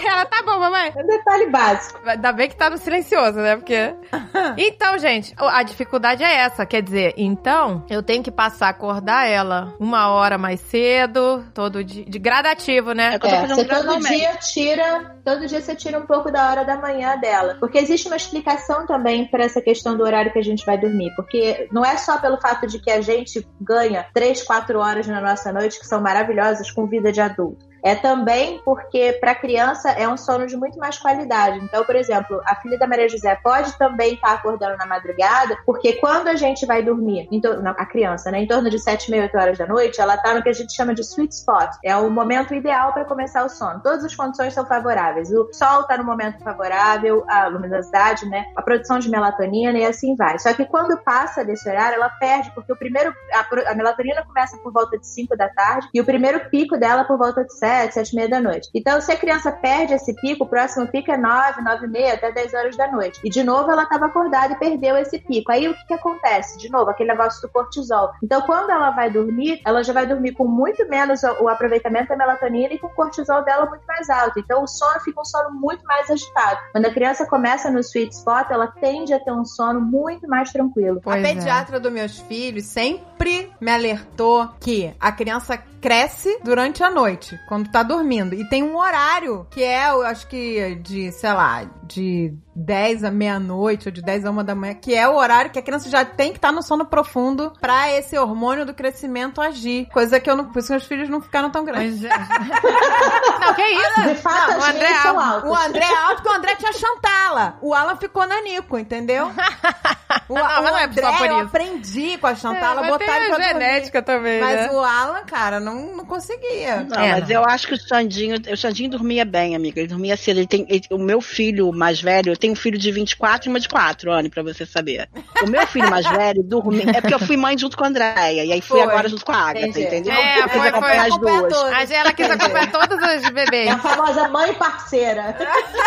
(laughs) Ela tá bom, mamãe. É um detalhe básico. Ainda bem que tá no silencioso, né? Porque. (laughs) Então, gente, a dificuldade é essa. Quer dizer, então, eu tenho que passar a acordar ela uma hora mais cedo, todo dia. De gradativo, né? É eu tô É, fazendo você todo dia tira, todo dia você tira um pouco da hora da manhã dela. Porque existe uma explicação também para essa questão do horário que a gente vai dormir. Porque não é só pelo fato de que a gente ganha 3, 4 horas na nossa noite, que são maravilhosas, com vida de adulto. É também porque para criança é um sono de muito mais qualidade. Então, por exemplo, a filha da Maria José pode também estar acordando na madrugada, porque quando a gente vai dormir, em tor- não, a criança, né, em torno de 7, meia, 8 horas da noite, ela tá no que a gente chama de sweet spot. É o momento ideal para começar o sono. Todas as condições são favoráveis. O sol tá no momento favorável, a luminosidade, né, a produção de melatonina e assim vai. Só que quando passa desse horário, ela perde, porque o primeiro a, a melatonina começa por volta de 5 da tarde e o primeiro pico dela por volta de 7, 7 e meia da noite. Então, se a criança perde esse pico, o próximo pico é 9, 9 e meia, até 10 horas da noite. E de novo ela estava acordada e perdeu esse pico. Aí o que, que acontece? De novo, aquele negócio do cortisol. Então, quando ela vai dormir, ela já vai dormir com muito menos o, aproveitamento da melatonina e com o cortisol dela muito mais alto. Então, o sono fica um sono muito mais agitado. Quando a criança começa no sweet spot, ela tende a ter um sono muito mais tranquilo. Pois a é. pediatra dos meus filhos sempre me alertou que a criança cresce durante a noite, quando tá dormindo. E tem um horário que é, eu acho que de, sei lá, de 10 à meia-noite ou de 10 a 1 da manhã, que é o horário que a criança já tem que estar no sono profundo pra esse hormônio do crescimento agir. Coisa que eu não. Por isso que meus filhos não ficaram tão grandes. Mas, (laughs) é. não, que isso? De fato, Não, o André Alves. altas. O André é alto, porque o André tinha Chantala. O Alan ficou nanico, entendeu? (laughs) O, Não, o não é André, só por eu aprendi com a Chantala, É, mas botar ele pra dormir. genética também, Mas né? o Alan, cara, não, não conseguia. Não, É, mas não. eu acho que o Xandinho, o Xandinho dormia bem, amiga. Ele dormia cedo. Ele tem, ele- o meu filho mais velho, tenho um filho de 24 e uma de 4, Anne, pra você saber. O meu filho mais velho dormia. É porque eu fui mãe junto com a Andréia. E aí fui Foi. agora junto com a Agatha, Entendi. entendeu? É, Eu quis foi, acompanhar foi. as duas. Mas ela quis acompanhar todos os É bebês. a famosa mãe parceira.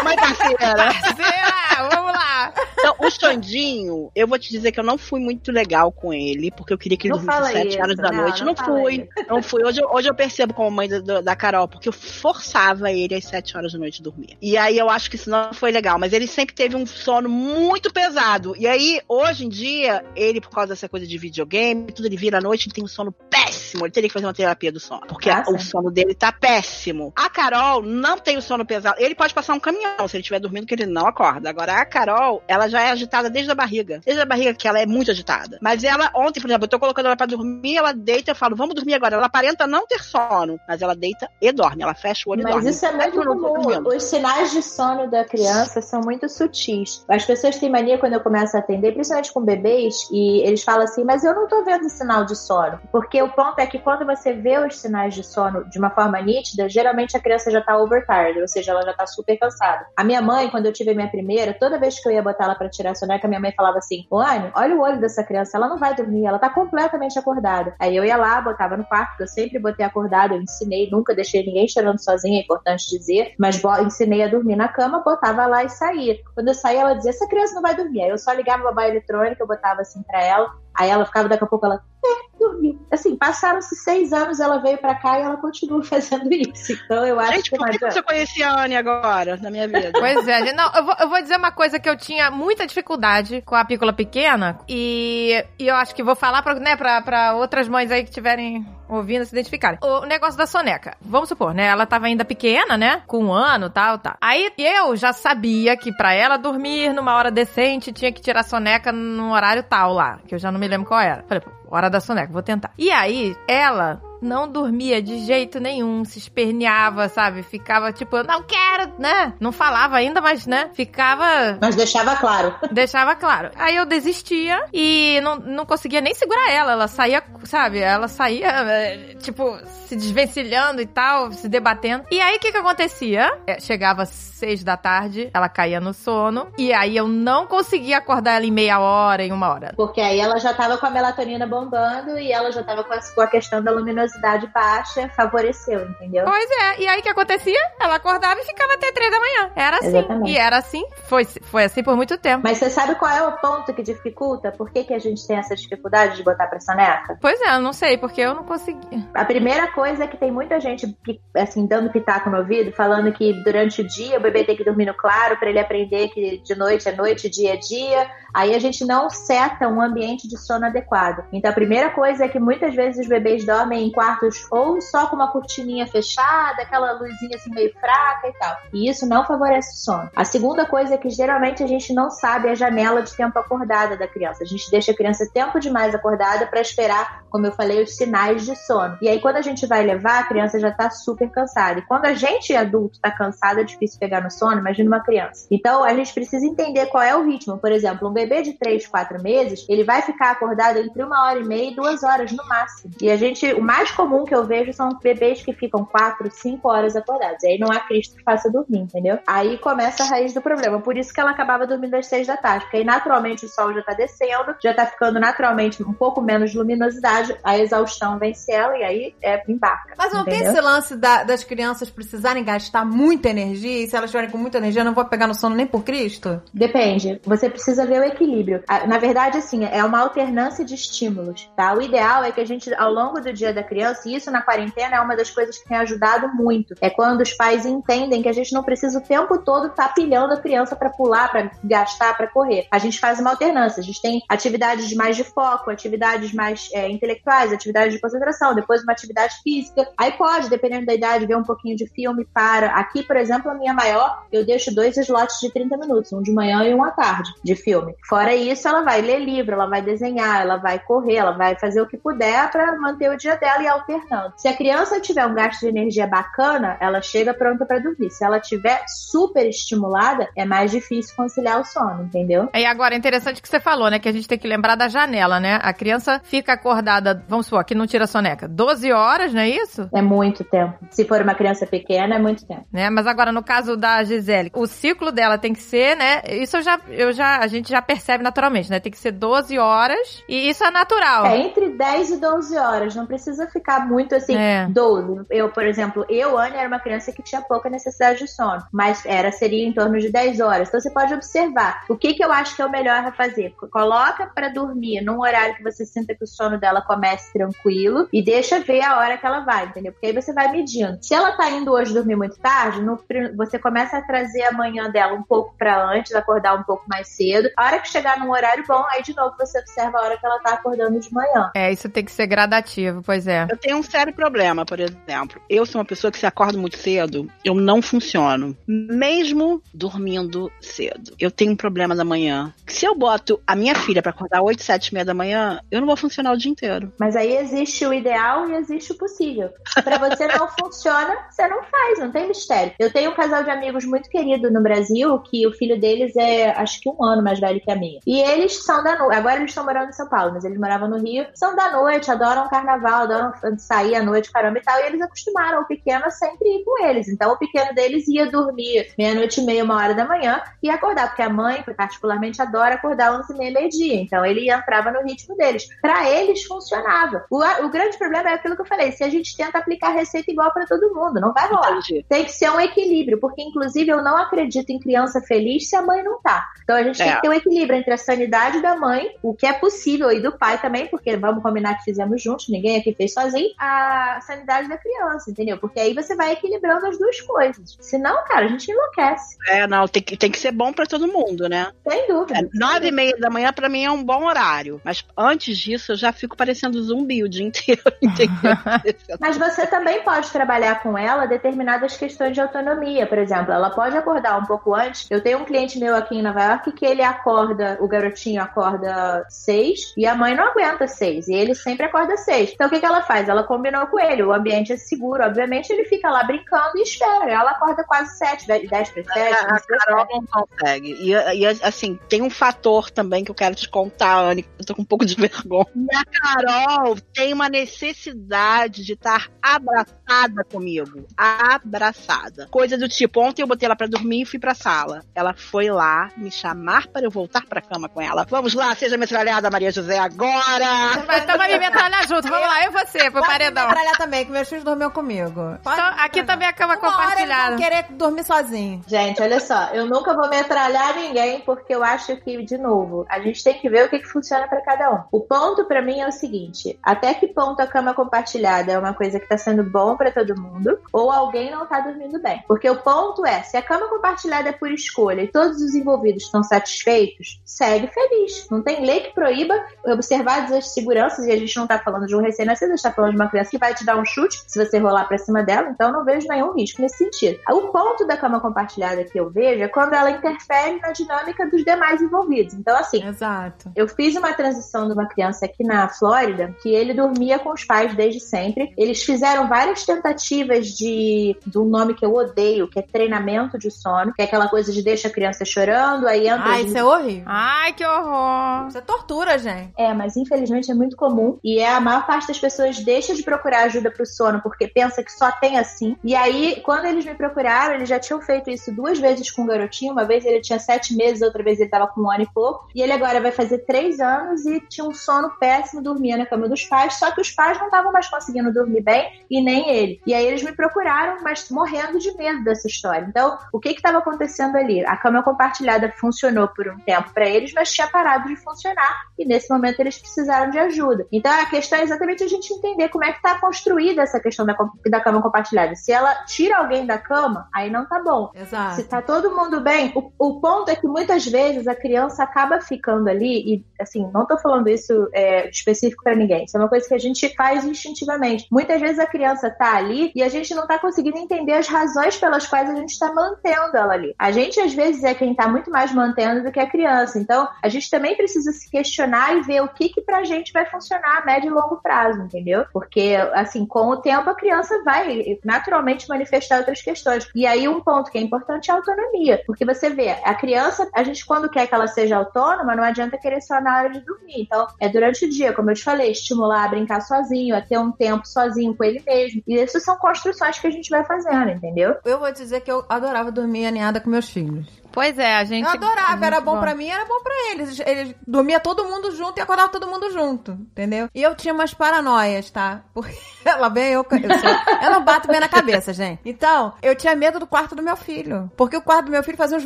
Mãe parceira. Será? Vamos lá. Então, o Xandinho, eu vou te dizer que eu não fui muito legal com ele, porque eu queria que ele Não dormisse fala sete isso, horas da não, noite. não Não, fui, isso. não fui. Hoje, eu- hoje eu percebo como mãe do- da Carol, porque eu forçava ele às sete horas da noite dormir. E aí eu acho que isso não foi legal, mas ele sempre teve um sono muito pesado. E aí, hoje em dia, ele, por causa dessa coisa de videogame, tudo ele vira à noite, ele tem um sono péssimo. Ele teria que fazer uma terapia do sono, porque Ah, o sim. sono dele tá péssimo. A Carol não tem o sono pesado. Ele pode passar um caminhão se ele estiver dormindo, que ele não acorda. Agora, a Carol, ela já é agitada desde a barriga. Desde a barriga que ela é muito agitada. Mas ela, ontem, por exemplo, eu tô colocando ela pra dormir, ela deita, eu falo, vamos dormir agora. Ela aparenta não ter sono, mas ela deita e dorme. Ela fecha o olho e Mas dorme. isso é Sete muito comum. Os sinais de sono da criança são muito sutis. As pessoas têm mania quando eu começo a atender, principalmente com bebês, e eles falam assim, mas eu não tô vendo sinal de sono. Porque o ponto é que quando você vê os sinais de sono de uma forma nítida, geralmente a criança já tá overtired, ou seja, ela já tá super cansada. A minha mãe, quando eu tive a minha primeira, toda vez que eu ia botar ela pra tirar a soneca, minha mãe falava assim: Anne, olha o olho dessa criança, ela não vai dormir, ela tá completamente acordada. Aí eu ia lá, botava no quarto, que eu sempre botei acordada, eu ensinei, nunca deixei ninguém chorando sozinha, é importante dizer, mas ensinei a dormir na cama, botava lá e saía. Quando eu saía, ela dizia: essa criança não vai dormir. Aí eu só ligava a babá eletrônica, eu botava assim pra ela, aí ela ficava daqui a pouco, ela, é, dormiu. Assim, passaram-se seis anos, ela veio pra cá e ela continua (laughs) fazendo isso. Então eu acho Gente, que por que você conhecia a Anne agora, na minha vida? (laughs) Pois é, gente. Não, eu vou, eu vou dizer uma coisa que eu tinha muita dificuldade com a pícola pequena e, e eu acho que vou falar pra, né, pra, pra outras mães aí que estiverem ouvindo se identificarem. O negócio da soneca. Vamos supor, né? Ela tava ainda pequena, né? Com um ano, tal, tal. Aí eu já sabia que pra ela dormir numa hora decente tinha que tirar a soneca num horário tal lá, que eu já não me lembro qual era. Falei, hora da soneca, vou tentar. E aí, ela não dormia de jeito nenhum, se esperneava, sabe? Ficava tipo, não quero, né? Não falava ainda, mas, né? Ficava. Mas deixava claro. (laughs) Deixava claro. Aí eu desistia e não, não conseguia nem segurar ela. Ela saía, sabe? Ela saía, eh, tipo, se desvencilhando e tal, se debatendo. E aí o que que acontecia? Eh, Chegava às seis da tarde, ela caía no sono. E aí eu não conseguia acordar ela em meia hora, em uma hora. Porque aí ela já tava com a melatonina bombando e ela já tava com a, com a questão da luminosidade baixa, favoreceu, entendeu? Pois é, e aí o que acontecia? Ela acordava e ficava até três da manhã. Era assim. Exatamente. E era assim, foi, foi assim por muito tempo. Mas você sabe qual é o ponto que dificulta? Por que, que a gente tem essa dificuldade de botar pra soneca? Pois é, eu não sei, porque eu não conseguia. A primeira coisa é que tem muita gente, assim, dando pitaco no ouvido, falando que durante o dia o bebê tem que dormir no claro pra ele aprender que de noite é noite, dia é dia. Aí a gente não seta um ambiente de sono adequado. Então a primeira coisa é que muitas vezes os bebês dormem em quartos ou só com uma cortininha fechada, aquela luzinha assim meio fraca e tal. E isso não favorece o sono. A segunda coisa é que geralmente a gente não sabe a janela de tempo acordada da criança. A gente deixa a criança tempo demais acordada para esperar, como eu falei, os sinais de sono. E aí quando a gente vai levar, a criança já tá super cansada. E quando a gente adulto tá cansado, é difícil pegar no sono, imagina uma criança. Então a gente precisa entender qual é o ritmo. Por exemplo, um bebê de 3, 4 meses, ele vai ficar acordado entre uma hora e meia e duas horas no máximo. E a gente, o mais comum que eu vejo são bebês que ficam 4, 5 horas acordados. E aí não há Cristo que faça dormir, entendeu? Aí começa a raiz do problema. Por isso que ela acabava dormindo às 6 da tarde. Porque aí naturalmente o sol já tá descendo, já tá ficando naturalmente um pouco menos de luminosidade, a exaustão vence ela e aí é embarca. Mas não tem entendeu? esse lance da- das crianças precisarem gastar muita energia e se elas estiverem com muita energia, eu não vou pegar no sono nem por Cristo? Depende. Você precisa ver o equilíbrio. Na verdade, assim, é uma alternância de estímulos, tá? O ideal é que a gente, ao longo do dia da criança, e isso na quarentena é uma das coisas que tem ajudado muito, é quando os pais entendem que a gente não precisa o tempo todo estar pilhando a criança pra pular, pra gastar, pra correr. A gente faz uma alternância. A gente tem atividades mais de foco, atividades mais é, intelectuais, atividades de concentração, depois uma atividade física. Aí pode, dependendo da idade, ver um pouquinho de filme, para. Aqui, por exemplo, a minha maior, eu deixo dois slots de 30 minutos, um de manhã e um à tarde, de filme. Fora isso, ela vai ler livro, ela vai desenhar, ela vai correr, ela vai fazer o que puder para manter o dia dela e ir alternando. Se a criança tiver um gasto de energia bacana, ela chega pronta para dormir. Se ela tiver super estimulada, é mais difícil conciliar o sono, entendeu? E agora, é interessante que você falou, né? Que a gente tem que lembrar da janela, né? A criança fica acordada, vamos supor, que não tira soneca, 12 horas, não é isso? É muito tempo. Se for uma criança pequena, é muito tempo. Né? Mas agora, no caso da Gisele, o ciclo dela tem que ser, né? Isso eu já, eu já, a gente já percebe naturalmente, né? Tem que ser 12 horas e isso é natural. É entre 10 e 12 horas, não precisa ficar muito assim, É. 12. Eu, por exemplo, eu, Anne, era uma criança que tinha pouca necessidade de sono, mas era seria em torno de 10 horas. Então você pode observar o que, que eu acho que é o melhor a fazer. Coloca pra dormir num horário que você sinta que o sono dela comece tranquilo e deixa ver a hora que ela vai, entendeu? Porque aí você vai medindo. Se ela tá indo hoje dormir muito tarde, no você começa a trazer a manhã dela um pouco pra antes, acordar um pouco mais cedo. A hora que chegar num horário bom, aí de novo você observa a hora que ela tá acordando de manhã. É, isso tem que ser gradativo, pois é. Eu tenho um sério problema, por exemplo. Eu sou uma pessoa que se acorda muito cedo, eu não funciono. Mesmo dormindo cedo. Eu tenho um problema da manhã. Se eu boto a minha filha pra acordar 8, 7 e meia da manhã, eu não vou funcionar o dia inteiro. Mas aí existe o ideal e existe o possível. Pra você não (laughs) funciona, você não faz, não tem mistério. Eu tenho um casal de amigos muito querido no Brasil, que o filho deles é acho que um ano mais velho que a minha. E eles são da noite. Agora eles estão morando em São Paulo, mas eles moravam no Rio. São da noite, adoram carnaval, adoram iam sair à noite, caramba e tal, e eles acostumaram o pequeno a sempre ir com eles. Então o pequeno deles ia dormir meia-noite e meia, uma hora da manhã, e acordar, porque a mãe, particularmente, adora acordar 11 e meia, meio-dia. Então ele entrava no ritmo deles. Para eles funcionava. O, o grande problema é aquilo que eu falei: se a gente tenta aplicar receita igual para todo mundo, não vai rolar. Entendi. Tem que ser um equilíbrio, porque inclusive eu não acredito em criança feliz se a mãe não tá. Então a gente tem É. que ter um equilíbrio entre a sanidade da mãe, o que é possível, e do pai também, porque vamos combinar que fizemos juntos, ninguém aqui fez sozinho, a sanidade da criança, entendeu? Porque aí você vai equilibrando as duas coisas. Senão, cara, a gente enlouquece, É, não, tem que, tem que ser bom pra todo mundo, né? sem dúvida. É, Nove e meia da manhã pra mim é um bom horário. Mas antes disso eu já fico parecendo zumbi o dia inteiro, (laughs) entendeu? (laughs) Mas você também pode trabalhar com ela determinadas questões de autonomia. Por exemplo, ela pode acordar um pouco antes. Eu tenho um cliente meu aqui em Nova York que ele acorda, o garotinho acorda seis e a mãe não aguenta seis. E ele sempre acorda seis. Então o que, que ela faz? Ela combinou com ele. O ambiente é seguro, obviamente. Ele fica lá brincando e espera. Ela acorda quase sete, dez para sete. A não sei Carol não consegue. E, e, assim, tem um fator também que eu quero te contar, Anne. Eu tô com um pouco de (laughs) vergonha. E a Carol tem uma necessidade de estar abraçada comigo. Abraçada. Coisa do tipo, ontem eu botei ela pra dormir e fui pra sala. Ela foi lá me chamar para eu voltar pra cama com ela. Vamos lá, seja metralhada, Maria José, agora! Vai me metralhar junto. Vamos lá, eu e você, pro Pode paredão. também, que meus filhos dormiam comigo. Pode Então, aqui também a cama Uma hora compartilhada. vão querer dormir sozinho. Gente, olha só, eu nunca vou metralhar ninguém porque eu acho que, de novo, a gente tem que ver o que, que funciona pra cada um. O ponto pra mim é o seguinte: até que ponto a cama compartilhada é uma coisa que tá sendo bom pra todo mundo ou alguém não tá dormindo bem? Porque o ponto é, se a cama compartilhada é por escolha e todos os envolvidos estão satisfeitos, segue feliz. Não tem lei que proíba observadas as seguranças e a gente não tá falando de um recém-nascido, a gente tá falando de uma criança que vai te dar um chute se você rolar pra cima dela, então eu não vejo nenhum risco nesse sentido. O ponto da cama compartilhada que eu vejo é quando ela interfere na dinâmica dos demais envolvidos. Então, assim, Exato. eu fiz uma transição de uma criança aqui na Flórida que ele dormia com os pais desde sempre. Eles fizeram várias tentativas de, de um nome que eu odeio, que é treinamento de sono, que é aquela coisa de deixa a criança chorando, aí entra. Ai, de- isso é horrível. Ai, que horror. Isso é tortura, gente. É, mas infelizmente é muito comum. E é a maior parte das pessoas deixa de procurar ajuda pro sono porque pensa que só tem assim. E aí, quando eles me procuraram, eles já tinham feito isso duas vezes com o garotinho. Uma vez ele tinha sete meses, outra vez ele tava com um ano e pouco. E ele agora vai fazer três anos e tinha um sono péssimo, dormia na cama dos pais. Só que os pais não estavam mais conseguindo dormir bem e nem ele. E aí eles me procuraram, mas morrendo de medo dessa história. Então, o que que estava acontecendo ali? A cama compartilhada funcionou por um tempo para eles, mas tinha parado de funcionar e nesse momento eles precisaram de ajuda. Então a questão é exatamente a gente entender como é que está construída essa questão da, da cama compartilhada. Se ela tira alguém da cama, aí não tá bom. Exato. Se tá todo mundo bem, o, o ponto é que muitas vezes a criança acaba ficando ali, e assim, não tô falando isso é, específico pra ninguém, isso é uma coisa que a gente faz instintivamente. Muitas vezes a criança tá ali e a gente não tá conseguindo entender as razões pelas quais a gente tá mantendo ela ali. A gente, às vezes, é quem tá muito mais mantendo do que a criança. Então, a gente também precisa se questionar e ver o que que pra gente vai funcionar a médio e longo prazo, entendeu? Porque, assim, com o tempo a criança vai naturalmente manifestar outras questões. E aí um ponto que é importante é a autonomia. Porque você vê, a criança, a gente quando quer que ela seja autônoma, não adianta querer só na hora de dormir. Então, é durante o dia, como eu te falei, estimular a brincar sozinho, a ter um tempo sozinho com ele mesmo. E isso são construções que a gente vai fazendo, entendeu? Eu vou dizer que eu adorava dormir aninhada com meus filhos. Pois é, a gente. Eu adorava, era Muito bom, pra mim, era bom pra eles. Eles dormia todo mundo junto e acordava todo mundo junto, entendeu? E eu tinha umas paranoias, tá? Porque (laughs) ela bem eu, eu, sou- eu não bato bem na cabeça, gente. Então, eu tinha medo do quarto do meu filho, porque o quarto do meu filho fazia uns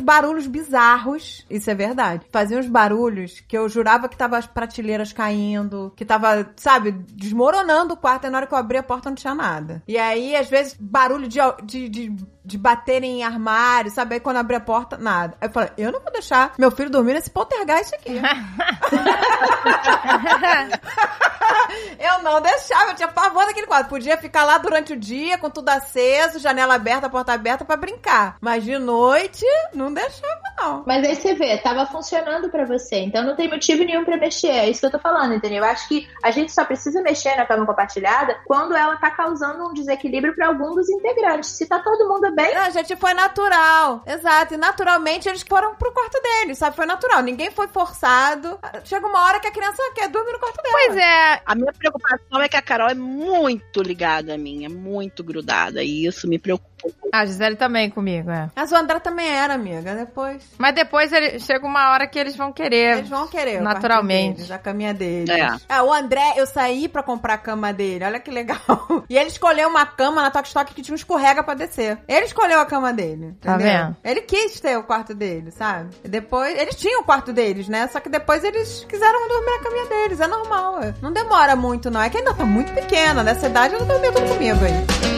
barulhos bizarros, isso é verdade. Fazia uns barulhos que eu jurava que tava as prateleiras caindo, que tava, sabe, desmoronando o quarto, e na hora que eu abri a porta não tinha nada. E aí, às vezes, barulho de, de, de, de baterem em armário, sabe? Aí quando eu abri a porta, nada. Aí eu falei, eu não vou deixar meu filho dormir nesse poltergeist aqui. (laughs) eu não deixava, eu tinha pavor daquele quarto. Podia ficar lá durante o dia, com tudo aceso, janela aberta, porta aberta pra brincar. Mas de noite, não deixava, não. Mas aí você vê, tava funcionando pra você, então não tem motivo nenhum pra mexer. É isso que eu tô falando, entendeu? Eu acho que a gente só precisa mexer na cama compartilhada quando ela tá causando um desequilíbrio pra algum dos integrantes. Se tá todo mundo bem, Não, gente, foi natural. Exato. E naturalmente eles foram pro quarto deles, sabe? Foi natural. Ninguém foi forçado. Chega uma hora que a criança quer dormir no quarto dela. Pois é, A minha preocupação é que a Carol é muito ligada a mim, é muito grudada. E isso me preocupa. A Gisele também comigo, é. Mas o André também era, amiga. Depois. Mas depois ele, chega uma hora que eles vão querer. Eles vão querer. Naturalmente. deles, a caminha deles. É. o André, eu saí pra comprar a cama dele. Olha que legal. (laughs) E ele escolheu uma cama na Tok Stock que tinha um escorrega pra descer. Ele escolheu a cama dele. Tá entendeu? vendo? Ele quis ter o quarto dele, sabe? E depois. Eles tinham o quarto deles, né? Só que depois eles quiseram dormir na caminha deles. É normal. é. Não demora muito, não. É que ainda tá muito pequena. Nessa idade ela dormia tudo comigo aí.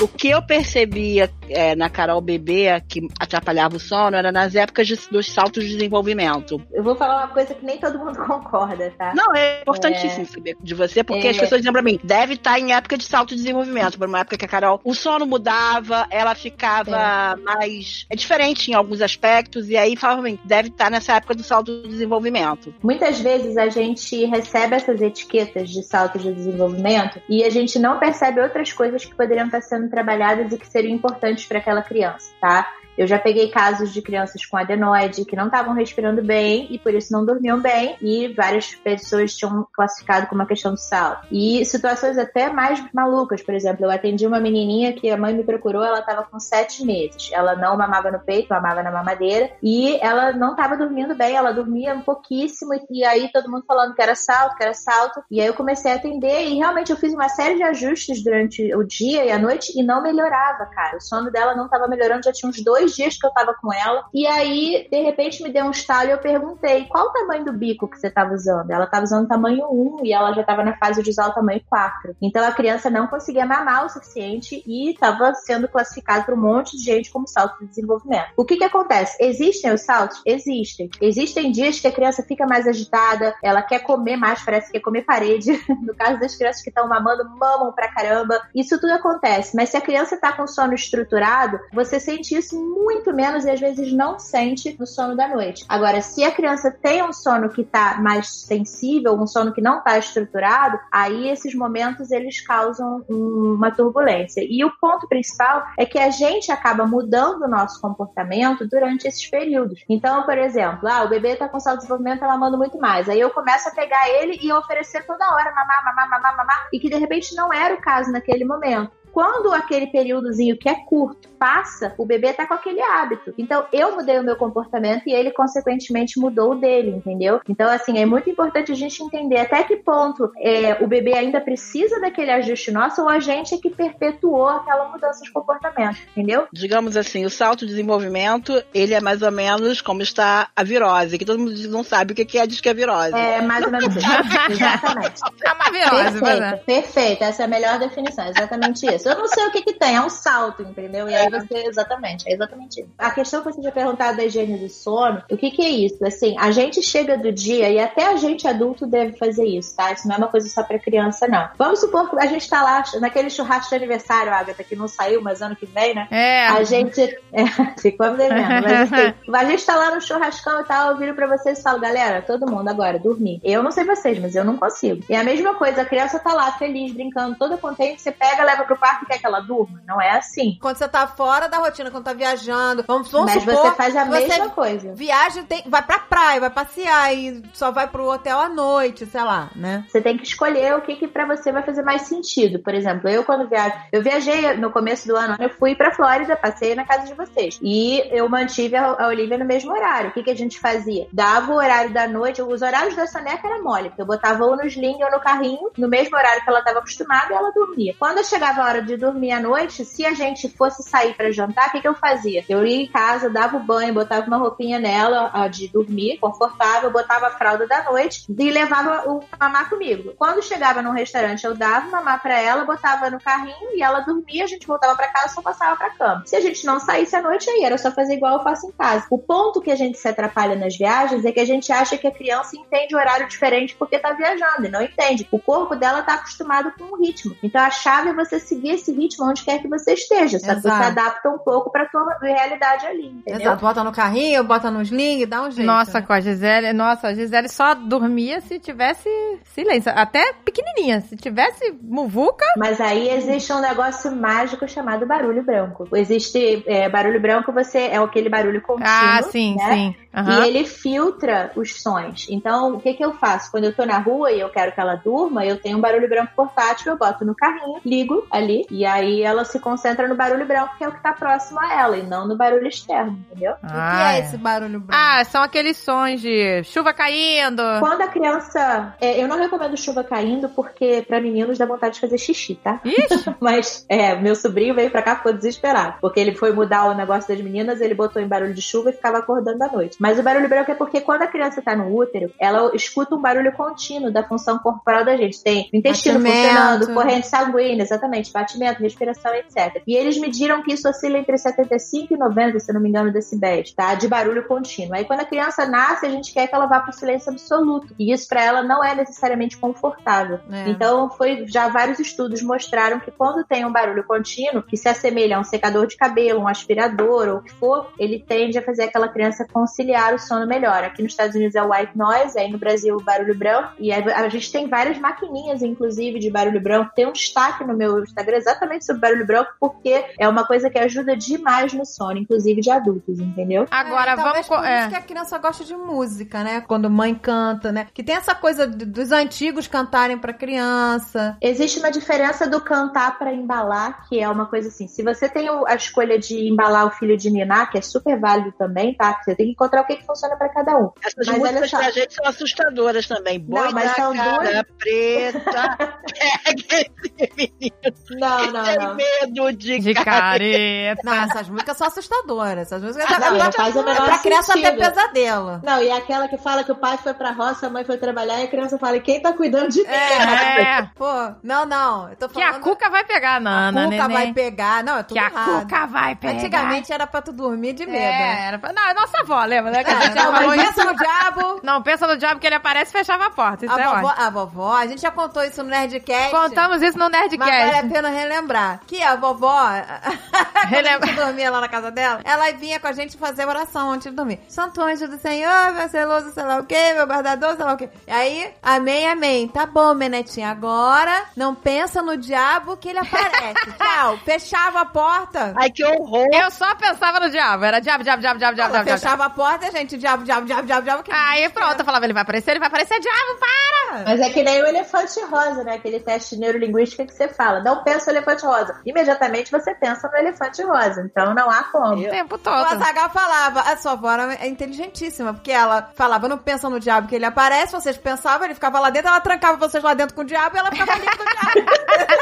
O que eu percebia é, na Carol bebê que atrapalhava o sono era nas épocas de- dos saltos de desenvolvimento. eu vou falar uma coisa que nem todo mundo (laughs) concorda, tá? Não, é importantíssimo saber de você, porque É. as pessoas dizem pra mim, deve estar em época de salto de desenvolvimento. Por uma época que a Carol, o sono mudava, ela ficava mais. É diferente em alguns aspectos, e aí falavam pra mim, deve estar nessa época do salto de desenvolvimento. Muitas vezes a gente recebe essas etiquetas de salto de desenvolvimento e a gente não percebe outras coisas que poderiam estar sendo trabalhadas e que seriam importantes para aquela criança, tá? Eu já peguei casos de crianças com adenoide que não estavam respirando bem e por isso não dormiam bem e várias pessoas tinham classificado como uma questão de salto. E situações até mais malucas, por exemplo, eu atendi uma menininha que a mãe me procurou, ela estava com sete meses. Ela não mamava no peito, mamava na mamadeira e ela não estava dormindo bem, ela dormia um pouquíssimo e aí todo mundo falando que era salto, que era salto. E aí eu comecei a atender e realmente eu fiz uma série de ajustes durante o dia e a noite e não melhorava, cara. O sono dela não estava melhorando, já tinha uns dois dias que eu tava com ela. E aí, de repente, me deu um estalo e eu perguntei qual o tamanho do bico que você tava usando. Ela tava usando tamanho 1 e ela já tava na fase de usar o tamanho 4. Então a criança não conseguia mamar o suficiente e tava sendo classificado por um monte de gente como salto de desenvolvimento. O que que acontece? Existem os saltos? Existem. Existem dias que a criança fica mais agitada, ela quer comer mais, parece que quer comer parede. (laughs) no caso das crianças que estão mamando, mamam pra caramba. Isso tudo acontece. Mas se a criança tá com sono estruturado, você sente isso muito menos e às vezes não sente no sono da noite. Agora, se a criança tem um sono que tá mais sensível, um sono que não tá estruturado, aí esses momentos eles causam um- uma turbulência. E o ponto principal é que a gente acaba mudando o nosso comportamento durante esses períodos. Então, por exemplo, ah, o bebê tá com salto de desenvolvimento, tá mamando muito mais. Aí eu começo a pegar ele e oferecer toda hora mamar, mamar, mamar, mamar, e que de repente não era o caso naquele momento. Quando aquele períodozinho que é curto passa, o bebê tá com aquele hábito. Então eu mudei o meu comportamento e ele, consequentemente, mudou o dele, entendeu? Então, assim, é muito importante a gente entender até que ponto é, o bebê ainda precisa daquele ajuste nosso ou a gente é que perpetuou aquela mudança de comportamento, entendeu? Digamos assim, o salto de desenvolvimento, ele é mais ou menos como está a virose, que todo mundo não sabe o que é, diz que é virose. É mais ou menos isso. (laughs) Exatamente. É uma virose, mas é. Perfeito. Essa é a melhor definição, exatamente isso. Eu não sei o que que tem, é um salto, entendeu? E aí você, exatamente, é exatamente isso. A questão que você tinha perguntado da higiene do sono, o que que é isso? Assim, a gente chega do dia, e até a gente adulto deve fazer isso, tá? Isso não é uma coisa só pra criança, não. Vamos supor que a gente tá lá naquele churrasco de aniversário, Agatha, que não saiu, mas ano que vem, né? É. A gente. É, (laughs) ficou devendo. Mas assim, (laughs) a gente tá lá no churrascão e tal, eu viro pra vocês e falo, galera, todo mundo agora, dormir. Eu não sei vocês, mas eu não consigo. E a mesma coisa, a criança tá lá, feliz, brincando, toda contente, você pega, leva pro quarto e quer que ela durma. Não é assim. Quando você tá fora da rotina, quando tá viajando, vamos, vamos mas supor, você faz a você mesma coisa. viaja, tem, vai pra praia, vai passear e só vai pro hotel à noite, sei lá, né? Você tem que escolher o que que para você vai fazer mais sentido. Por exemplo, eu quando viajo, eu viajei no começo do ano, eu fui pra Flórida, passei na casa de vocês. E eu mantive a, a Olivia no mesmo horário. O que que a gente fazia? Dava o horário da noite, os horários da soneca era mole, porque eu botava ou no sling ou no carrinho, no mesmo horário que ela estava acostumada, e ela dormia. Quando chegava a hora hora de dormir à noite, se a gente fosse sair pra jantar, o que, que eu fazia? Eu ia em casa, dava o banho, botava uma roupinha nela ó, de dormir, confortável, botava a fralda da noite e levava o mamá comigo. Quando chegava num restaurante, eu dava o mamá pra ela, botava no carrinho e ela dormia, a gente voltava pra casa, só passava pra cama. Se a gente não saísse à noite, aí era só fazer igual eu faço em casa. O ponto que a gente se atrapalha nas viagens é que a gente acha que a criança entende horário diferente porque tá viajando e não entende. O corpo dela tá acostumado com um ritmo. Então a chave é você seguir esse ritmo onde quer que você esteja, só que você adapta um pouco pra tua realidade ali, entendeu? Exato, bota no carrinho, bota no sling, dá um jeito. Nossa, né? com a Gisele, nossa, a Gisele só dormia se tivesse silêncio. Até pequenininha. Se tivesse muvuca, Mas aí existe um negócio mágico chamado barulho branco. Existe é, barulho branco, você é aquele barulho contínuo. ah, sim, né? sim. Aham. E ele filtra os sons. Então, o que que eu faço? Quando eu tô na rua e eu quero que ela durma, eu tenho um barulho branco portátil, eu boto no carrinho, ligo ali, e aí ela se concentra no barulho branco, que é o que tá próximo a ela, e não no barulho externo, entendeu? O que Ah, é esse barulho branco? Ah, são aqueles sons de chuva caindo. Quando a criança. é, eu não recomendo chuva caindo, porque pra meninos dá vontade de fazer xixi, tá? Ixi, (laughs) Mas, é, meu sobrinho veio pra cá e ficou desesperado. Porque ele foi mudar o negócio das meninas, ele botou em barulho de chuva e ficava acordando à noite. Mas o barulho branco é porque quando a criança tá no útero, ela escuta um barulho contínuo da função corporal da gente. Tem o intestino Batimento. funcionando, corrente sanguínea, exatamente, batimento, respiração, etc. E eles mediram que isso oscila entre 75 e 90, se não me engano, decibéis, tá? De barulho contínuo. Aí quando a criança nasce, a gente quer que ela vá pro silêncio absoluto. E isso pra ela não é necessariamente confortável. É. Então, foi já vários estudos mostraram que quando tem um barulho contínuo, que se assemelha a um secador de cabelo, um aspirador ou o que for, ele tende a fazer aquela criança conciliar o sono melhor. Aqui nos Estados Unidos é o white noise, aí no Brasil o barulho branco. E a gente tem várias maquininhas, inclusive, de barulho branco. Tem um destaque no meu Instagram exatamente sobre barulho branco, porque é uma coisa que ajuda demais no sono, inclusive de adultos, entendeu? agora É, vamos. talvez co- por é. isso que a criança gosta de música, né? Quando mãe canta, né? Que tem essa coisa dos antigos cantarem pra criança. Existe uma diferença do cantar para embalar, que é uma coisa assim. Se você tem a escolha de embalar o filho de ninar, que é super válido também, tá? Você tem que encontrar o que, que funciona para cada um. Essas Mas olha músicas só. pra gente são assustadoras também. Boi Não, mas da são cara duas- preta, (laughs) pega esse menino, Não, não, tem não. medo de, De careta. Não, essas músicas são assustadoras. Essas músicas Não, é, não faz o é menor pra criança ter pesadelo. Não, e é aquela que fala que o pai foi pra roça, a mãe foi trabalhar e a criança fala: e quem tá cuidando de mim? É. Pô, não, não. Eu tô Que falando. a Cuca vai pegar, a Nana, Cuca neném. vai pegar. Não, é tudo Que a errado. Cuca vai pegar. Antigamente era pra tu dormir de medo. É, era pra... Não, é nossa avó, lembra? Né? Que a gente já falou pensa no diabo. Não, pensa no diabo que ele aparece e fechava a porta. Isso A é vovó, ótimo. a vovó, a gente já contou isso no Nerdcast. Contamos isso no Mas vale Nerdcast. a pena relembrar. Que a vovó, (laughs) quando a Relembra- gente dormia lá na casa dela, ela vinha com a gente fazer oração antes de dormir. Santo anjo do Senhor, meu zeloso, sei lá o quê, meu guardador, sei lá o quê. E aí, amém, amém. Tá bom, Menetinha, agora não pensa no diabo que ele aparece. (laughs) Tchau. Fechava a porta. Ai, que horror! Eu só pensava no diabo. Era diabo, diabo, diabo, diabo, diabo. diabo. fechava a porta, gente, diabo, diabo, diabo, diabo, diabo. que- Aí pronto, eu falava, ele vai aparecer, ele vai aparecer, diabo, para! Mas é que nem o elefante rosa, né? Aquele teste de neurolinguística que você fala. Não pensa no elefante rosa. Imediatamente você pensa no elefante rosa. Então não há como. O tempo O todo. Azagal falava, a sua avó é inteligentíssima, porque ela falava, não pensa no diabo que ele aparece, vocês pensavam, ele ficava lá dentro, ela trancava vocês lá dentro com o diabo e ela ficava ali com o diabo.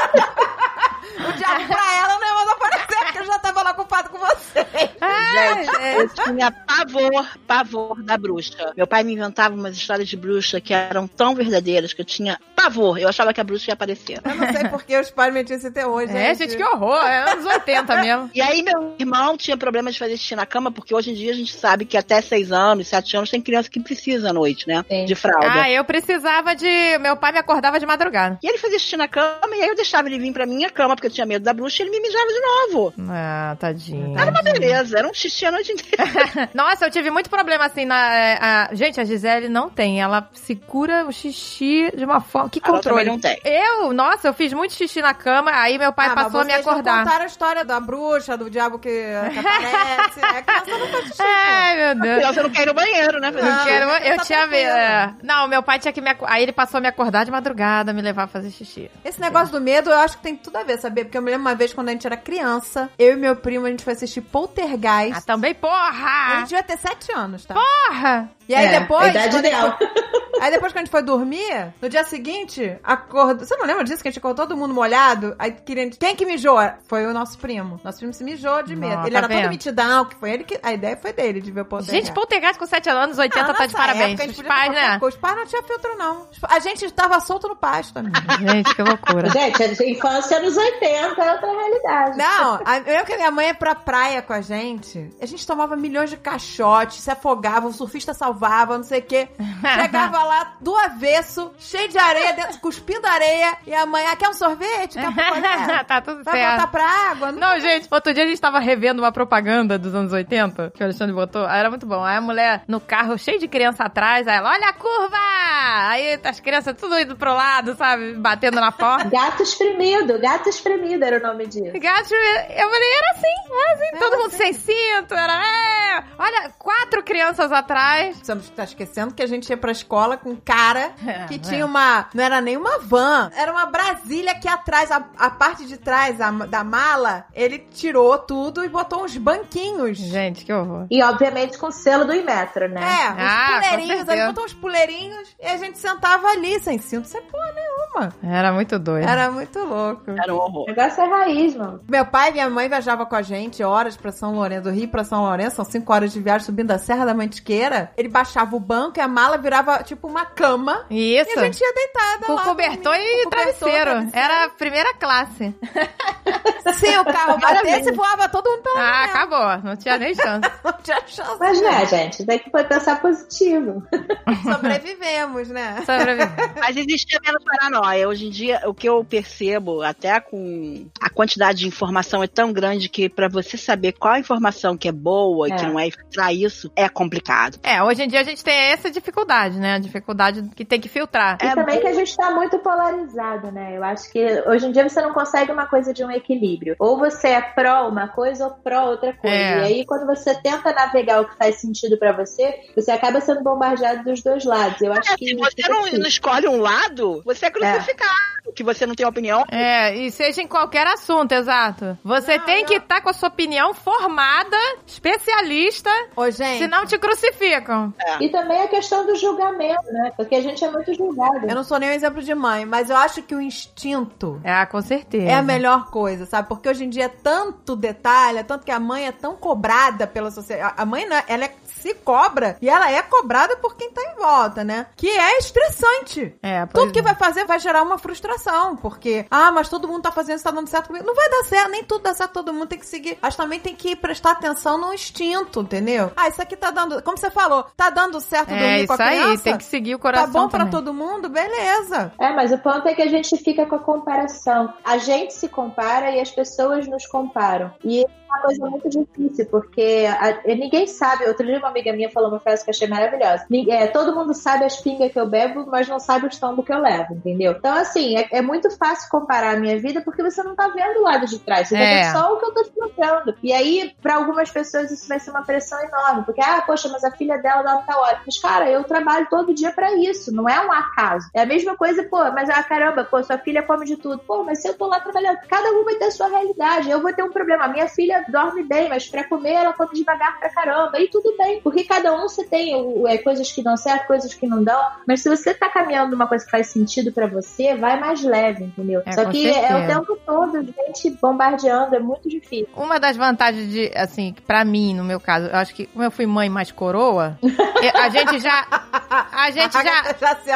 (laughs) o diabo pra ela não ia mais aparecer, porque ele já tava lá ocupado com vocês. Gente, eu tinha pavor, pavor da bruxa. Meu pai me inventava umas histórias de bruxa que eram tão verdadeiras que eu tinha pavor. Eu achava que a bruxa ia aparecer. Eu não sei porque os pais metiam esse terror, gente. É, gente, que horror. É anos 80 (laughs) mesmo. E aí, meu irmão tinha problema de fazer xixi na cama, porque hoje em dia a gente sabe que até 6 anos, 7 anos, tem criança que precisa à noite, né? Sim. De fralda. Ah, eu precisava de. Meu pai me acordava de madrugada. E ele fazia xixi na cama, e aí eu deixava ele vir pra minha cama, porque eu tinha medo da bruxa, e ele me mijava de novo. Ah, tadinho. Era uma beleza, era um xixi a noite inteira. (laughs) Nossa, eu tive muito problema assim na. é, a- Gente, a Gisele não tem. Ela segura o xixi de uma forma. Que controle. não tem. Eu, nossa, eu fiz muito xixi na cama, aí meu pai Ah, mas passou a me vocês não acordar. contaram a história da bruxa, do diabo que, que aparece. É que criança não faz xixi, (laughs) pô. Ai, meu A Deus. criança não quer ir no banheiro, né? Não. xixi. Quero- eu tinha medo. é. Não, meu pai tinha que me. Aí ele passou a me acordar de madrugada, me levar a fazer xixi. Esse negócio do medo, eu acho que tem tudo a ver, sabia? Porque eu me lembro uma vez quando a gente era criança, eu e meu primo, a gente foi assistir poltergeist. Ah, também, A porra! gente devia ter sete anos, tá? Porra! E aí É, depois. a idade ideal. foi- (laughs) Aí depois que a gente foi dormir, no dia seguinte, acordou. Você não lembra disso? Que a gente ficou todo mundo molhado? Aí querendo. Quem que mijou? Foi o nosso primo. Nosso primo se mijou de medo. Nossa, ele tá era todo vendo? mitidão, que foi ele que. A ideia foi dele, de ver o poltergeist. Gente, poltergeist com 7 anos, 80 Ah, tá de parabéns. época, a gente Os pais, né? Os pais não tinham filtro, não. A gente tava solto no pasto, amiga. (laughs) Gente, que loucura. Gente, a infância anos 80 é outra realidade. Não, a- eu lembro que a minha mãe ia pra praia com a gente. A gente tomava milhões de caixotes, se afogava, o surfista salvava, não sei o quê. Chegava lá do avesso, cheio de areia, dentro, cuspindo areia. E a mãe, ah, quer um sorvete? Quer um (laughs) picolé? tá tudo Vai certo. voltar pra água? Não. Não, gente, outro dia a gente tava revendo uma propaganda dos anos 80, que o Alexandre botou. Aí era muito bom. Aí a mulher no carro, cheio de criança atrás, aí ela, olha a curva! Aí as crianças tudo indo pro lado, sabe? Batendo na porta. (laughs) Gato espremido, gato espremido era o nome disso. Gato, eu falei, era assim, era assim, todo mundo sem cinto, era, é. Olha, quatro crianças atrás. Você não tá esquecendo que a gente ia pra escola com um cara (laughs) É, que é. tinha uma. Não era nem uma van, era uma Brasília que atrás, a, a parte de trás a- da mala, ele tirou tudo e botou uns banquinhos. Gente, que horror. E obviamente com o selo do Imetro, né? É, uns Ah, puleirinhos, ele botou uns puleirinhos e a gente sentava ali, sem cinto, sem porra nenhuma. Era muito doido. Era muito louco. Era um horror. O negócio é raiz, mano. Meu pai e minha mãe viajavam com a gente horas pra São Lourenço, do Rio pra São Lourenço, são cinco horas de viagem subindo a Serra da Mantiqueira. Ele baixava o banco e a mala virava tipo uma cama. Isso. E a gente ia deitada Com lá. cobertor e com cobertor, travesseiro. travesseiro. Era a primeira classe. (laughs) Se o carro batesse, voava todo mundo pela Ah, acabou. Não tinha nem (laughs) chance. Não tinha chance. Mas né, gente, daqui foi pensar positivo. (laughs) Sobrevivemos, né? Sobreviver. Mas existia menos paranoia. Hoje em dia, o que eu percebo, até com a quantidade de informação é tão grande que pra você saber qual a informação que é boa e que É. não é, e filtrar isso é complicado. É, hoje em dia a gente tem essa dificuldade, né? A dificuldade que tem que filtrar. E É também que a gente tá muito polarizado, né? Eu acho que hoje em dia você não consegue uma coisa de um equilíbrio. Ou você é pró uma coisa ou pró outra coisa. É. E aí, quando você tenta navegar o que faz sentido pra você, você acaba sendo bombardeado dos dois lados. Eu acho É, que. se você não, difícil. não escolhe um lado, você é crucificado. Que você não tem opinião. É, e seja em qualquer assunto, exato. Você Não, tem não. que estar com a sua opinião formada, especialista, Ô, gente, senão te crucificam. E também a questão do julgamento, né? Porque a gente é muito julgado. eu não sou nem um exemplo de mãe, mas eu acho que o instinto É, com certeza. é a melhor coisa, sabe? Porque hoje em dia é tanto detalhe, é tanto que a mãe é tão cobrada pela sociedade. A mãe, né, ela é- se cobra e ela é cobrada por quem tá em volta, né? Que é estressante. É, Tudo que é. vai fazer vai gerar uma frustração, porque, ah, mas todo mundo tá fazendo isso, tá dando certo comigo. Não vai dar certo, nem tudo dá certo, todo mundo tem que seguir. Mas também tem que prestar atenção no instinto, entendeu? Ah, isso aqui tá dando, como você falou, tá dando certo É dormir com isso a aí, criança? tem que seguir o coração Tá bom pra também. todo mundo? Beleza. É, mas o ponto é que a gente fica com a comparação. A gente se compara e as pessoas nos comparam. E é uma coisa muito difícil, porque a- ninguém sabe. Outro dia uma amiga minha falou uma frase que eu achei maravilhosa. É, todo mundo sabe as pingas que eu bebo, mas não sabe os tombos que eu levo, entendeu? Então, assim, é, é muito fácil comparar a minha vida porque você não tá vendo o lado de trás. Você tá É. vendo só o que eu tô te mostrando. E aí, pra algumas pessoas, isso vai ser uma pressão enorme. Porque, ah, poxa, mas a filha dela dá tal hora. Mas, cara, eu trabalho todo dia pra isso. Não é um acaso. É a mesma coisa, pô, mas ah, caramba, pô, sua filha come de tudo. Pô, mas se eu tô lá trabalhando, cada um vai ter a sua realidade. Eu vou ter um problema. A minha filha dorme bem, mas pra comer ela come devagar pra caramba. E tudo bem. Porque cada um você tem o- é, coisas que dão certo, coisas que não dão. Mas se você tá caminhando numa coisa que faz sentido pra você, vai mais leve, entendeu? É, Só que é o certeza. tempo todo, gente bombardeando, é muito difícil. Uma das vantagens de, assim, pra mim, no meu caso, eu acho que como eu fui mãe mais coroa, a gente já. A gente já. Já se.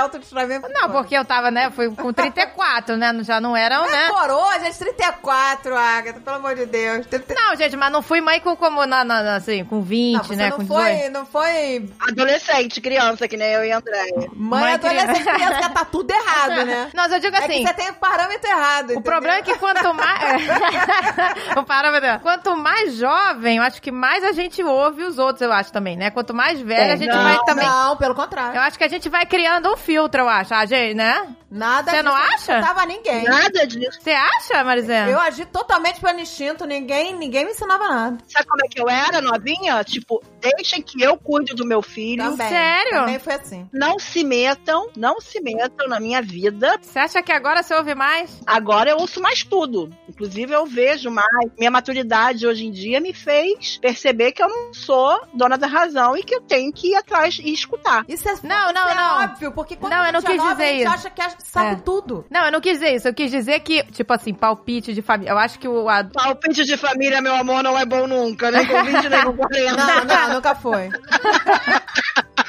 Não, porque eu tava, né? Fui com 34, né? Já não eram, né? Coroa, gente, 34, Agatha, pelo amor de Deus. 30... Não, gente, mas não fui mãe com como na, na- assim, com 20, Não, você né? não com foi, 18. não foi Adolescente, criança, que nem eu e André. mãe, Mãe adolescente, criança. tá tudo errado, né? (laughs) Mas eu digo É assim. que você tem o parâmetro errado. O problema é que quanto mais. (laughs) (laughs) o parâmetro. Quanto mais jovem, eu acho que mais a gente ouve os outros, eu acho também, né? Quanto mais velha, a gente Não, vai também. Não, pelo contrário. Eu acho que a gente vai criando um filtro, eu acho. A gente, né? Nada Você não acha? Não tava ninguém. Nada disso. Você acha, Marizena? Eu agi totalmente pelo instinto, ninguém, ninguém ninguém me ensinava nada. Sabe como é que eu era, novinha? Tipo, deixem que eu cuide do meu filho. Também. Sério? Também foi assim. Não se metam, não se metam na minha vida. Você acha que agora você ouve mais? Agora eu ouço mais tudo. Inclusive, eu vejo mais. Minha maturidade hoje em dia me fez perceber que eu não sou dona da razão e que eu tenho que ir atrás e escutar. Isso é, Não, isso não, é não. óbvio, porque quando Não, a eu não é quis nova, dizer a gente isso. acha que sabe É. tudo. Não, eu não quis dizer isso. Eu quis dizer que, tipo assim, palpite de família. Eu acho que o. a- Palpite de família, meu amor, não é bom nunca, nem com 20, nem com 40. Não, não, nunca foi. (laughs)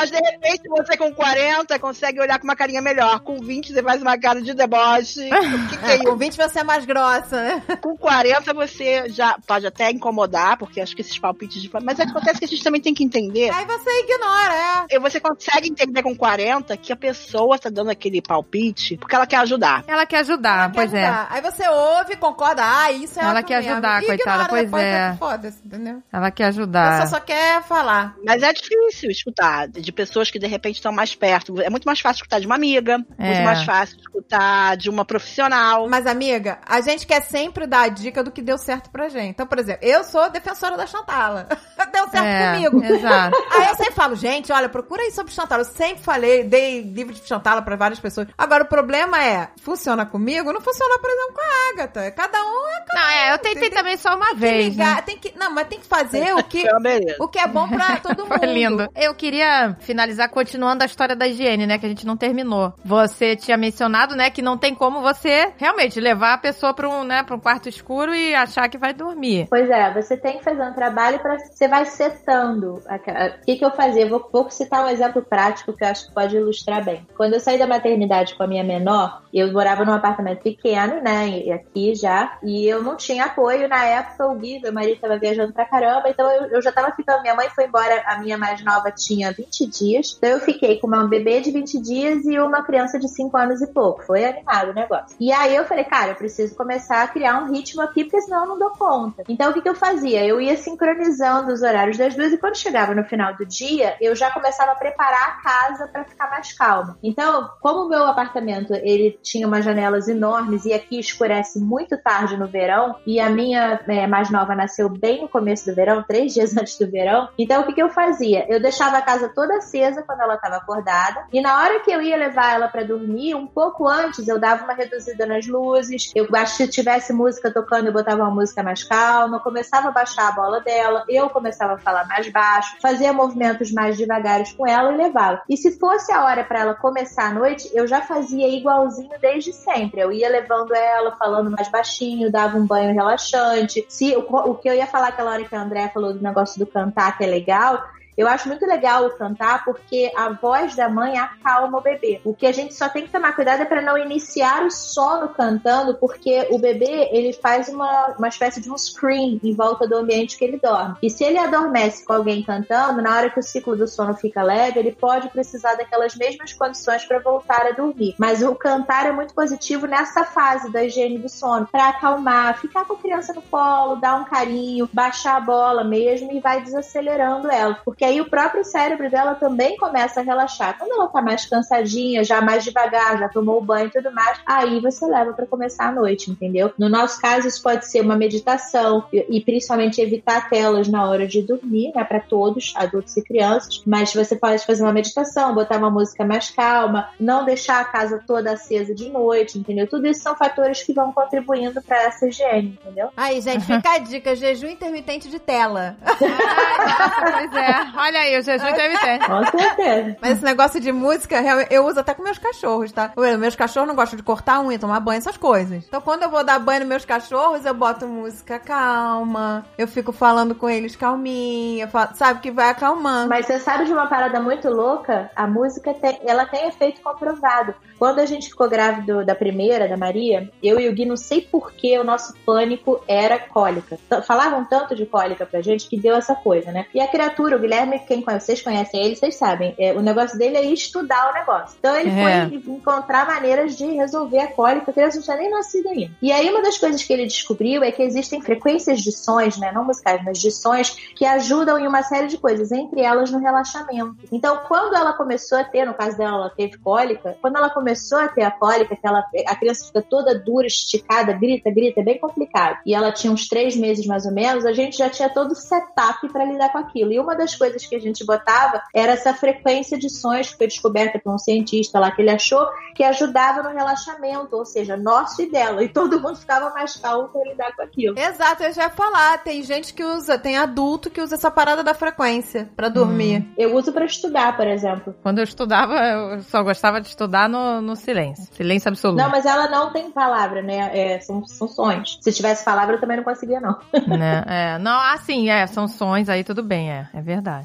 Mas de repente você com 40 consegue olhar com uma carinha melhor. Com 20 você faz uma cara de deboche. (laughs) O que, que é É, isso? com 20 você é mais grossa, né? Com 40 você já pode até incomodar, porque acho que esses palpites de. Mas acontece que a gente também tem que entender. Aí você ignora, é. E Você consegue entender com 40 que a pessoa tá dando aquele palpite porque ela quer ajudar. Ela quer ajudar, Quer pois é. ajudar. Aí você ouve, concorda, ah, isso é Ela quer mesmo. ajudar, E coitada, ignora pois depois, é. que Foda-se, entendeu? Ela quer ajudar. pessoa só quer falar. Mas é difícil escutar de pessoas que de repente estão mais perto. É muito mais fácil escutar de uma amiga, É. muito mais fácil escutar de uma profissional. Mas, amiga, a gente quer sempre dar a dica do que deu certo pra gente. Então, por exemplo, eu sou defensora da Chantala. (laughs) deu certo É, comigo. Exato. (laughs) Aí eu sempre falo, gente, olha, procura aí sobre Chantala. Eu sempre falei, dei livro de Chantala pra várias pessoas. Agora, o problema é, funciona comigo? Não funciona, por exemplo, com a Agatha. Cada um é cada Não, é, eu tentei Entendeu? também só uma Tem que vez. ligar, né? tem que, não, mas tem que fazer o que, (laughs) É o que é bom pra todo mundo. Foi lindo. Eu queria finalizar continuando a história da higiene, né? Que a gente não terminou. Você tinha mencionado, né, que não tem como você realmente levar a pessoa pra um, né, pra um quarto escuro e achar que vai dormir. Pois é, você tem que fazer um trabalho para você vai setando. O que, que eu fazia? Vou, vou citar um exemplo prático que eu acho que pode ilustrar bem. Quando eu saí da maternidade com a minha menor, eu morava num apartamento pequeno, né? e- Aqui já, e eu não tinha apoio. Na época, o Gui, meu marido, estava viajando pra caramba, então eu, eu já tava ficando. Minha mãe foi embora, a minha mais nova tinha 20 dias, então eu fiquei com uma bebê de 20 dias e uma criança de 5 anos e pouco. Foi animado o negócio. E aí eu falei, cara, eu preciso começar a criar um ritmo aqui, porque senão eu não dou conta. Então o que, que eu fazia? Eu ia sincronizando os horários das duas e quando chegava no final do dia, eu já começava a preparar a casa para ficar mais calma. Então, como o meu apartamento ele tinha umas janelas enormes e aqui escurece muito tarde no verão e a minha é, mais nova nasceu bem no começo do verão, três dias (laughs) antes do verão. Então o que, que eu fazia? Eu deixava a casa toda acesa quando ela estava acordada e na hora que eu ia levar ela para dormir, um pouco antes eu dava uma reduzida nas luzes. Eu se tivesse música tocando, eu botava uma música mais calma, começava a baixar a bola dela, eu começava a falar mais baixo, fazia movimentos mais devagares com ela e levava. E se fosse a hora para ela começar a noite, eu já fazia igualzinho desde sempre. Eu ia levando ela, falando mais baixinho, dava um banho relaxante. Se o, o que eu ia falar aquela hora que a André falou do negócio do cantar, que é legal, eu acho muito legal o cantar porque a voz da mãe acalma o bebê. O que a gente só tem que tomar cuidado é para não iniciar o sono cantando, porque o bebê ele faz uma, uma espécie de um screen em volta do ambiente que ele dorme. E se ele adormece com alguém cantando, na hora que o ciclo do sono fica leve, ele pode precisar daquelas mesmas condições para voltar a dormir. Mas o cantar é muito positivo nessa fase da higiene do sono, para acalmar, ficar com a criança no colo, dar um carinho, baixar a bola mesmo e vai desacelerando ela. Porque aí o próprio cérebro dela também começa a relaxar. Quando ela tá mais cansadinha, já mais devagar, já tomou o banho e tudo mais, aí você leva para começar a noite, entendeu? No nosso caso, isso pode ser uma meditação e, e principalmente evitar telas na hora de dormir, né, para todos, adultos e crianças. Mas você pode fazer uma meditação, botar uma música mais calma, não deixar a casa toda acesa de noite, entendeu? Tudo isso são fatores que vão contribuindo para essa higiene, entendeu? Aí, gente, fica a dica: jejum intermitente de tela. Ai, nossa, pois é. Olha aí, o jejum intermitente. (laughs) Com certeza. Mas esse negócio de música, eu uso até com meus cachorros, tá? Meus cachorros não gostam de cortar unha, tomar banho, essas coisas. Então, quando eu vou dar banho nos meus cachorros, eu boto música calma, eu fico falando com eles calminha, falo- sabe, que vai acalmando. Mas você sabe de uma parada muito louca? A música tem, ela tem efeito comprovado. Quando a gente ficou grávido da primeira, da Maria, eu e o Gui, não sei porquê, o nosso pânico era cólica. Falavam tanto de cólica pra gente que deu essa coisa, né? E a criatura, o Guilherme Guilherme, quem vocês conhecem ele, vocês sabem. É, o negócio dele é estudar o negócio. Então ele É. foi encontrar maneiras de resolver a cólica, que ele não tinha nem nascido ainda. E aí uma das coisas que ele descobriu é que existem frequências de sons, né? Não musicais, mas de sons que ajudam em uma série de coisas, entre elas no relaxamento. Então, quando ela começou a ter, no caso dela, ela teve cólica, quando ela começou a ter a cólica, que ela, a criança fica toda dura, esticada, grita, grita, é bem complicado. E ela tinha uns três meses mais ou menos, a gente já tinha todo o setup para lidar com aquilo. E uma das coisas que a gente botava era essa frequência de sons que foi descoberta por um cientista lá que ele achou que ajudava no relaxamento, ou seja, nosso e dela. E todo mundo ficava mais calmo para lidar com aquilo. Exato, eu já ia falar. Tem gente que usa, tem adulto que usa essa parada da frequência pra dormir. Eu uso para estudar, por exemplo. Quando eu estudava, eu só gostava de estudar no, no silêncio. Silêncio absoluto. Não, mas ela não tem palavra, né? É, são, são sons. Se tivesse palavra, eu também não conseguia, não. né? É, não, assim, é, são sons aí, tudo bem, é, é verdade.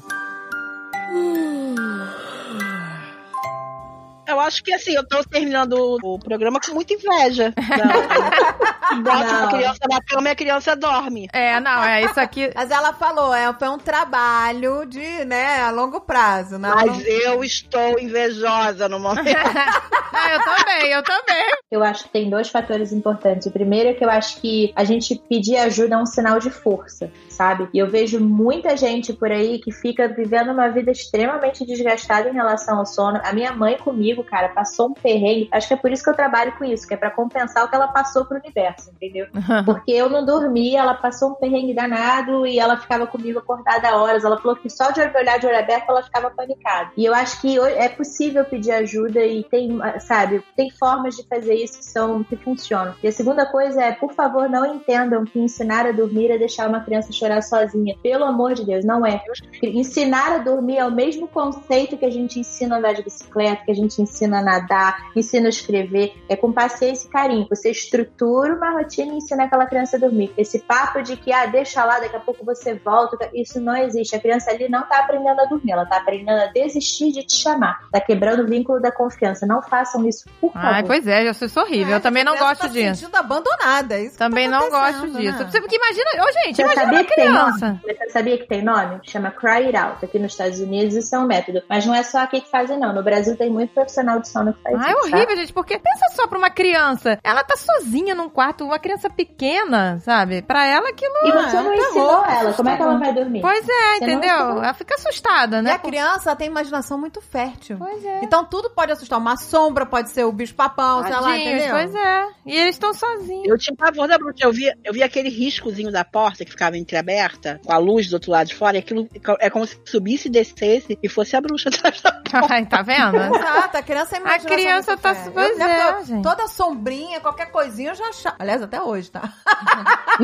Eu acho que assim, eu tô terminando o programa com muita inveja. Não, (laughs) Bota a criança na cama e a criança dorme. É, não, é isso aqui. Mas ela falou, é, foi um trabalho de, né, a longo prazo. Não, Mas eu estou invejosa no momento. (laughs) Ah, eu também, eu também. Eu acho que tem dois fatores importantes. O primeiro é que eu acho que a gente pedir ajuda é um sinal de força, sabe? E eu vejo muita gente por aí que fica vivendo uma vida extremamente desgastada em relação ao sono. A minha mãe comigo, cara, passou um perrengue. Acho que é por isso que eu trabalho com isso, que é pra compensar o que ela passou pro universo, entendeu? Porque eu não dormia, ela passou um perrengue danado e ela ficava comigo acordada horas. Ela falou que só de olhar de olho aberto ela ficava panicada. E eu acho que é possível pedir ajuda e tem, sabe, tem formas de fazer isso que são que funcionam. E a segunda coisa é, por favor, não entendam que ensinar a dormir é deixar uma criança chorar sozinha. Pelo amor de Deus, não é. Ensinar a dormir é o mesmo conceito que a gente ensina a andar de bicicleta, que a gente ensina a nadar, ensina a escrever. É com paciência e carinho. Você estrutura uma rotina e ensina aquela criança a dormir. Esse papo de que, ah, deixa lá, daqui a pouco você volta, isso não existe. A criança ali não tá aprendendo a dormir, ela tá aprendendo a desistir de te chamar. Tá quebrando o vínculo da confiança. Não façam isso, por favor. Ai, pois é, eu sou horrível. Eu também não criança gosto tá disso. Se sentindo abandonada. é Isso Também tá não gosto disso. né? Você- Porque imagina, ô gente, Você imagina sabia tem nome? Você sabia que tem nome? Chama Cry It Out. Aqui nos Estados Unidos isso é um método. Mas não é só aqui que fazem, não. No Brasil tem muito profissional de sono que faz Ah, é isso. tá? horrível, gente, porque pensa só pra uma criança. Ela tá sozinha num quarto, uma criança pequena, sabe? Pra ela aquilo. E você Ah, não é um ensinou terror, ela. Como é que ela vai dormir? Pois é, Você entendeu? Ela fica assustada, E né? a criança tem imaginação muito fértil. Pois é. Então tudo pode assustar. Uma sombra pode ser o bicho-papão, sei lá, entendeu? pois é. E eles estão sozinhos. Eu tinha pavor da bruxa. Eu vi, eu vi aquele riscozinho da porta que ficava entreaberta, com a luz do outro lado de fora, e aquilo é como se subisse e descesse e fosse a bruxa (laughs) atrás da Ai, tá vendo? Exato, a criança é imaginação criança tá- eu- gente. Toda sombrinha, qualquer coisinha eu já achava. Aliás, até hoje, tá? (laughs)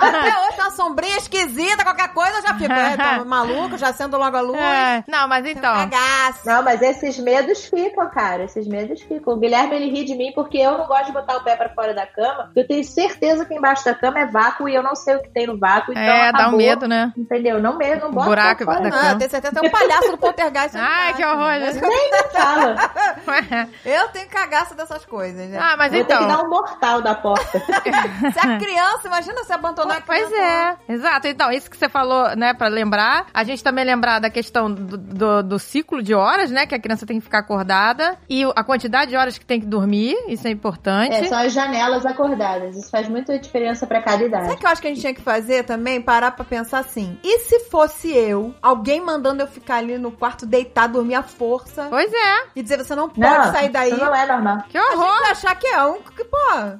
até hoje, uma sombrinha esquisita, qualquer coisa eu já fico. É, tá (laughs) maluco, já acendo logo a luz. É, Não, mas então. Cagaço. Não, mas esses medos ficam, cara. Esses medos ficam. O Guilherme, ele ri de mim porque eu não gosto de botar o pé pra fora da cama. Eu tenho certeza que embaixo da cama é vácuo e eu não sei o que tem no vácuo. Então É, dá um acabou. medo, né? Entendeu? Não medo, não bota Buraco fora, da não. Ah, eu tenho certeza, tem um palhaço do poltergeist. Ai, que horror, gente. Nem me fala. (laughs) Eu tenho cagaço dessas coisas, né? Ah, mas Vou ter que dar então. um mortal da porta. (laughs) Se a criança, imagina se abandonar a criança. Pois é, exato. Então, isso que você falou, né, pra lembrar. A gente também lembrar da questão do, do, do ciclo de horas, né, que a criança tem que ficar acordada. E a quantidade de horas que tem que dormir, isso é importante. É, são as janelas acordadas. Isso faz muita diferença pra cada idade. Sabe o que eu acho que a gente tinha que fazer também? Parar pra pensar assim. E se fosse eu, alguém mandando eu ficar ali no quarto deitar, dormir à força Pois é, e dizer você não pode Não, sair daí? isso não é normal. que A horror. achar que é um. Que, pô,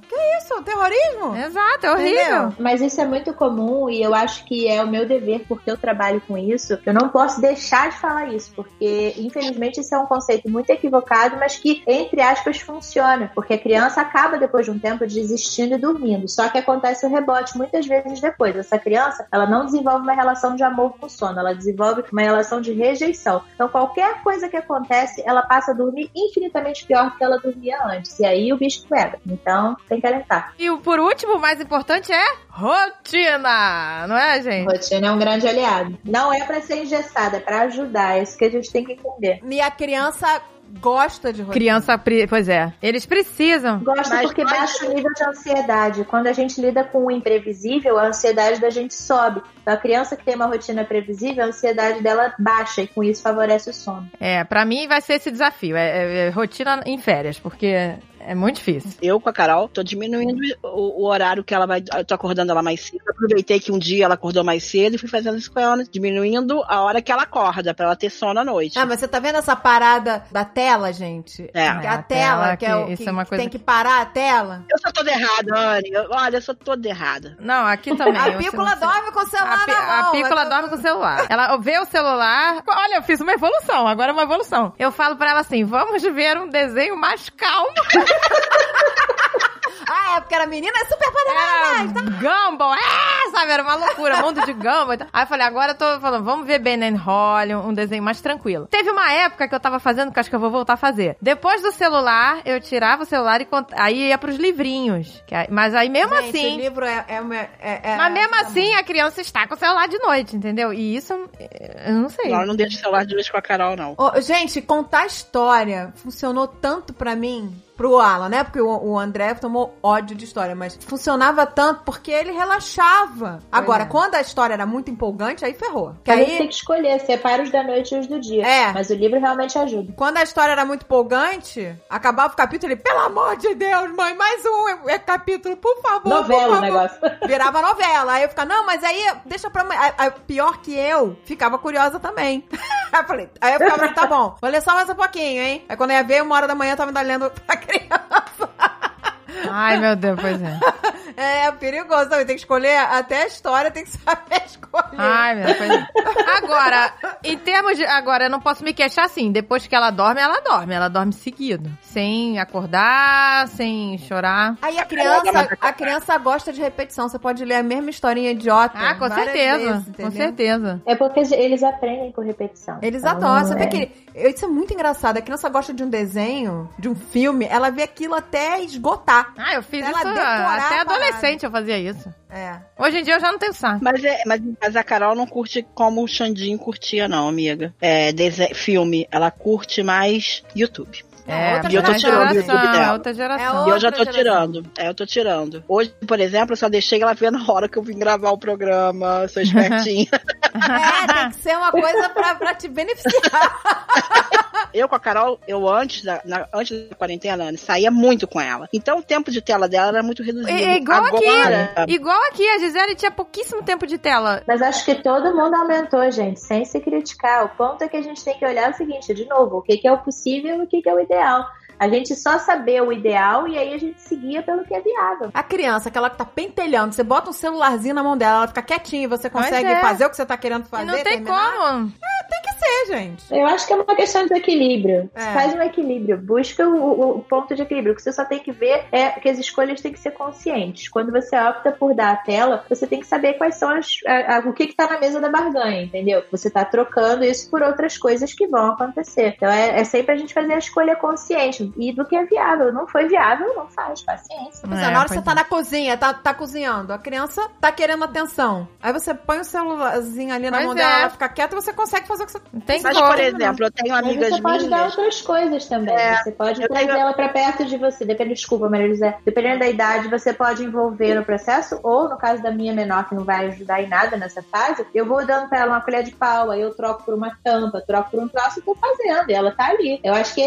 que isso? Terrorismo? Exato, é horrível. Entendeu? Mas isso é muito comum e eu acho que é o meu dever, porque eu trabalho com isso. Eu não posso deixar de falar isso, porque infelizmente isso é um conceito muito equivocado, mas que, entre aspas, funciona. Porque a criança acaba depois de um tempo desistindo e dormindo. Só que acontece o rebote muitas vezes depois. Essa criança, ela não desenvolve uma relação de amor com o sono, ela desenvolve uma relação de rejeição. Então, qualquer coisa que acontece, ela passa a dormir infinitamente pior do que ela dormia antes. E aí o bicho pega. Então, tem que alertar. E o por último, o mais importante é rotina, não é, gente? Rotina é um grande aliado. Não é pra ser engessada, é pra ajudar. É isso que a gente tem que entender. E a criança gosta de rotina. Criança, pre- pois é. Eles precisam. Gosto Mas porque nós- baixa o nível de ansiedade. Quando a gente lida com o imprevisível, a ansiedade da gente sobe. Então, a criança que tem uma rotina previsível, a ansiedade dela baixa e com isso favorece o sono. É, pra mim vai ser esse desafio. É, é- é rotina em férias, porque é muito difícil. Eu com a Carol tô diminuindo o, o horário que ela vai. Eu tô acordando ela mais cedo. Aproveitei que um dia ela acordou mais cedo e fui fazendo isso com ela, diminuindo a hora que ela acorda, pra ela ter sono à noite. Ah, mas você tá vendo essa parada da tela, gente? É. É, a, a tela, tela, que, é o que isso que, é uma coisa tem que parar a tela. Eu sou toda errada, Anne. Olha, eu sou toda errada. Não, aqui também. A pícola dorme com o celular A, pi- na a mão. pícola mas- dorme com o celular. Ela vê o celular. Olha, eu fiz uma evolução. Agora é uma evolução. Eu falo pra ela assim: vamos ver um desenho mais calmo. (laughs) Ah, é porque era menina, é super poderosa. Gumball, é, sabe? Era uma loucura, mundo de Gumball. Aí eu falei, agora eu tô falando, vamos ver Ben and Holly, um desenho mais tranquilo. Teve uma época que eu tava fazendo, que acho que eu vou voltar a fazer. Depois do celular, eu tirava o celular e cont... aí ia pros livrinhos. Aí- Mas aí mesmo Gente, assim... o livro é... é, é- é- Mas mesmo assim, a criança está com o celular de noite, entendeu? E isso, eu não sei. Não, eu não deixo o celular de luz com a Carol, não. Ô, gente, contar história funcionou tanto pra mim, pro Alan, né? Porque o, o André tomou ódio de história, mas funcionava tanto porque ele relaxava. Agora, é. quando a história era muito empolgante, aí ferrou. Que a aí, tem que escolher, separa os da noite e os do dia. É. Mas o livro realmente ajuda. quando a história era muito empolgante, acabava o capítulo, ele, pelo amor de Deus, mãe, mais um é, é capítulo, por favor, Novela o negócio. (laughs) Virava novela. Aí eu ficava, não, mas aí deixa pra. Aí- aí, pior que eu, ficava curiosa também. (laughs) aí eu falei, aí eu ficava assim, tá bom, vou ler só mais um pouquinho, hein? Aí quando eu ia ver, uma hora da manhã eu tava lendo criança. Ai, meu Deus, pois é. (laughs) É perigoso também, tem que escolher até a história, tem que saber (laughs) escolher. Ai, meu Deus, pois é. Agora, em termos de. Agora, eu não posso me queixar assim. Depois que ela dorme, ela dorme. Ela dorme seguido. Sem acordar, sem chorar. Aí a criança, a criança gosta de repetição. Você pode ler a mesma historinha idiota. Ah, com certeza. vezes, com certeza. É porque eles aprendem por repetição. Eles Então, adoram. Você é. vê que. Isso é muito engraçado. A criança gosta de um desenho, de um filme, ela vê aquilo até esgotar. Ah, eu fiz Ela isso até adolescente, eu fazia isso. É. Hoje em dia eu já não tenho saco. Mas, é, mas, mas a Carol não curte como o Xandinho curtia, não, amiga. É, filme, ela curte mais YouTube. É, outra E eu tô tirando o dela. é outra geração. É E eu já tô geração. tirando. É, eu tô tirando. Hoje, por exemplo, eu só deixei ela ver na hora que eu vim gravar o programa. Sou espertinha. (laughs) É, tem que ser uma coisa pra, pra te beneficiar. (laughs) eu com a Carol, eu antes da, na- antes da quarentena, Anne, saía muito com ela. Então o tempo de tela dela era muito reduzido. É, é igual Agora, aqui. (laughs) Igual aqui, a Gisele tinha pouquíssimo tempo de tela. Mas acho que todo mundo aumentou, gente, sem se criticar. O ponto é que a gente tem que olhar o seguinte, de novo, o que, que é o possível e o que, que é o ideal. Israel A gente só saber o ideal e aí a gente seguia pelo que é viável. A criança, aquela que tá pentelhando, você bota um celularzinho na mão dela, ela fica quietinha e você consegue é. fazer o que você tá querendo fazer. E não tem terminar. como. Tem que ser, gente. Eu acho que é uma questão de equilíbrio. É. Faz um equilíbrio, busca o, o- ponto de equilíbrio. O que você só tem que ver é que as escolhas têm que ser conscientes. Quando você opta por dar a tela, você tem que saber quais são as, a- a- o que está na mesa da barganha, entendeu? Você está trocando isso por outras coisas que vão acontecer. Então é, é sempre a gente fazer a escolha consciente e do que é viável. Não foi viável, não faz, paciência. Pois é, É, na hora que você tá é. na cozinha, tá, tá cozinhando, a criança tá querendo atenção. Aí você põe o celularzinho ali na Pois mão é. dela, ela fica quieta e você consegue fazer o que você tem mas, por exemplo, eu tenho Mas amigas você pode dar minhas. outras coisas também. É, você pode eu trazer tenho- ela pra perto de você. Depende, desculpa, Maria José. Dependendo da idade, você pode envolver no processo, ou no caso da minha menor, que não vai ajudar em nada nessa fase, eu vou dando pra ela uma colher de pau, aí eu troco por uma tampa, troco por um troço e tô fazendo. E ela tá ali. Eu acho que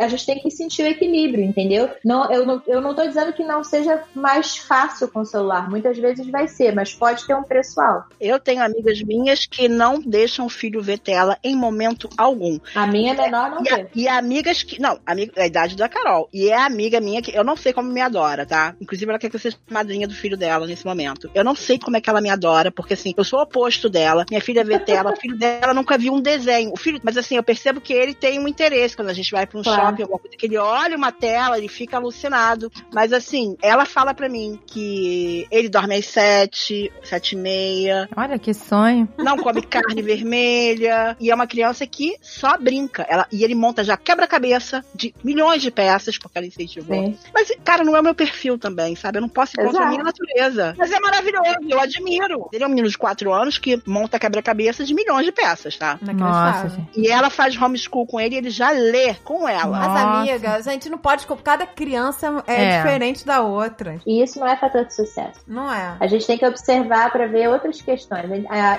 a gente tem que sentir o equilíbrio, entendeu? Não, eu, não, eu não tô dizendo que não seja mais fácil com o celular. Muitas vezes vai ser, mas pode ter um preço alto. Eu tenho amigas minhas que não deixam o filho ver tela em momento algum. A minha menor não E, a- vê. e amigas que. Não, amiga da idade da Carol. E é amiga minha que eu não sei como me adora, tá? Inclusive, ela quer que eu seja madrinha do filho dela nesse momento. Eu não sei como é que ela me adora, porque assim, eu sou o oposto dela. Minha filha vê tela, o filho dela nunca viu um desenho. O filho, mas assim, eu percebo que ele tem um interesse quando a gente vai pra um Claro. shopping, alguma coisa, que ele olha uma tela, ele fica alucinado. Mas assim, ela fala pra mim que ele dorme às sete, sete e meia, Olha que sonho. não come (laughs) carne vermelha. E é uma criança que só brinca. Ela, e ele monta já quebra-cabeça de milhões de peças, porque ela incentivou. Sim. Mas, cara, não é o meu perfil também, sabe? Eu não posso ir contra a Exato. minha natureza. Mas é maravilhoso, eu admiro. Ele é um menino de 4 anos que monta quebra-cabeça de milhões de peças, tá? Nossa. E ela faz homeschool com ele e ele já lê com ela. Nossa. Amiga, a gente não pode. Cada criança é, É. diferente da outra. E isso não é fator de sucesso. Não é? A gente tem que observar para ver outras questões.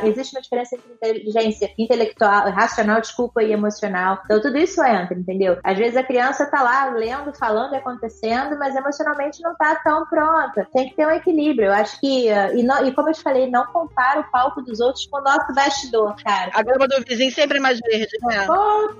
Existe uma diferença entre inteligência intelectual, racional, desculpa, e emocional. Então tudo isso entra, entendeu? Às vezes a criança tá lá lendo, falando e acontecendo, mas emocionalmente não tá tão pronta. Tem que ter um equilíbrio. Eu acho que, e, não- e como eu te falei, não compara o palco dos outros com o nosso bastidor, cara. A grama do vizinho sempre é mais verde, né?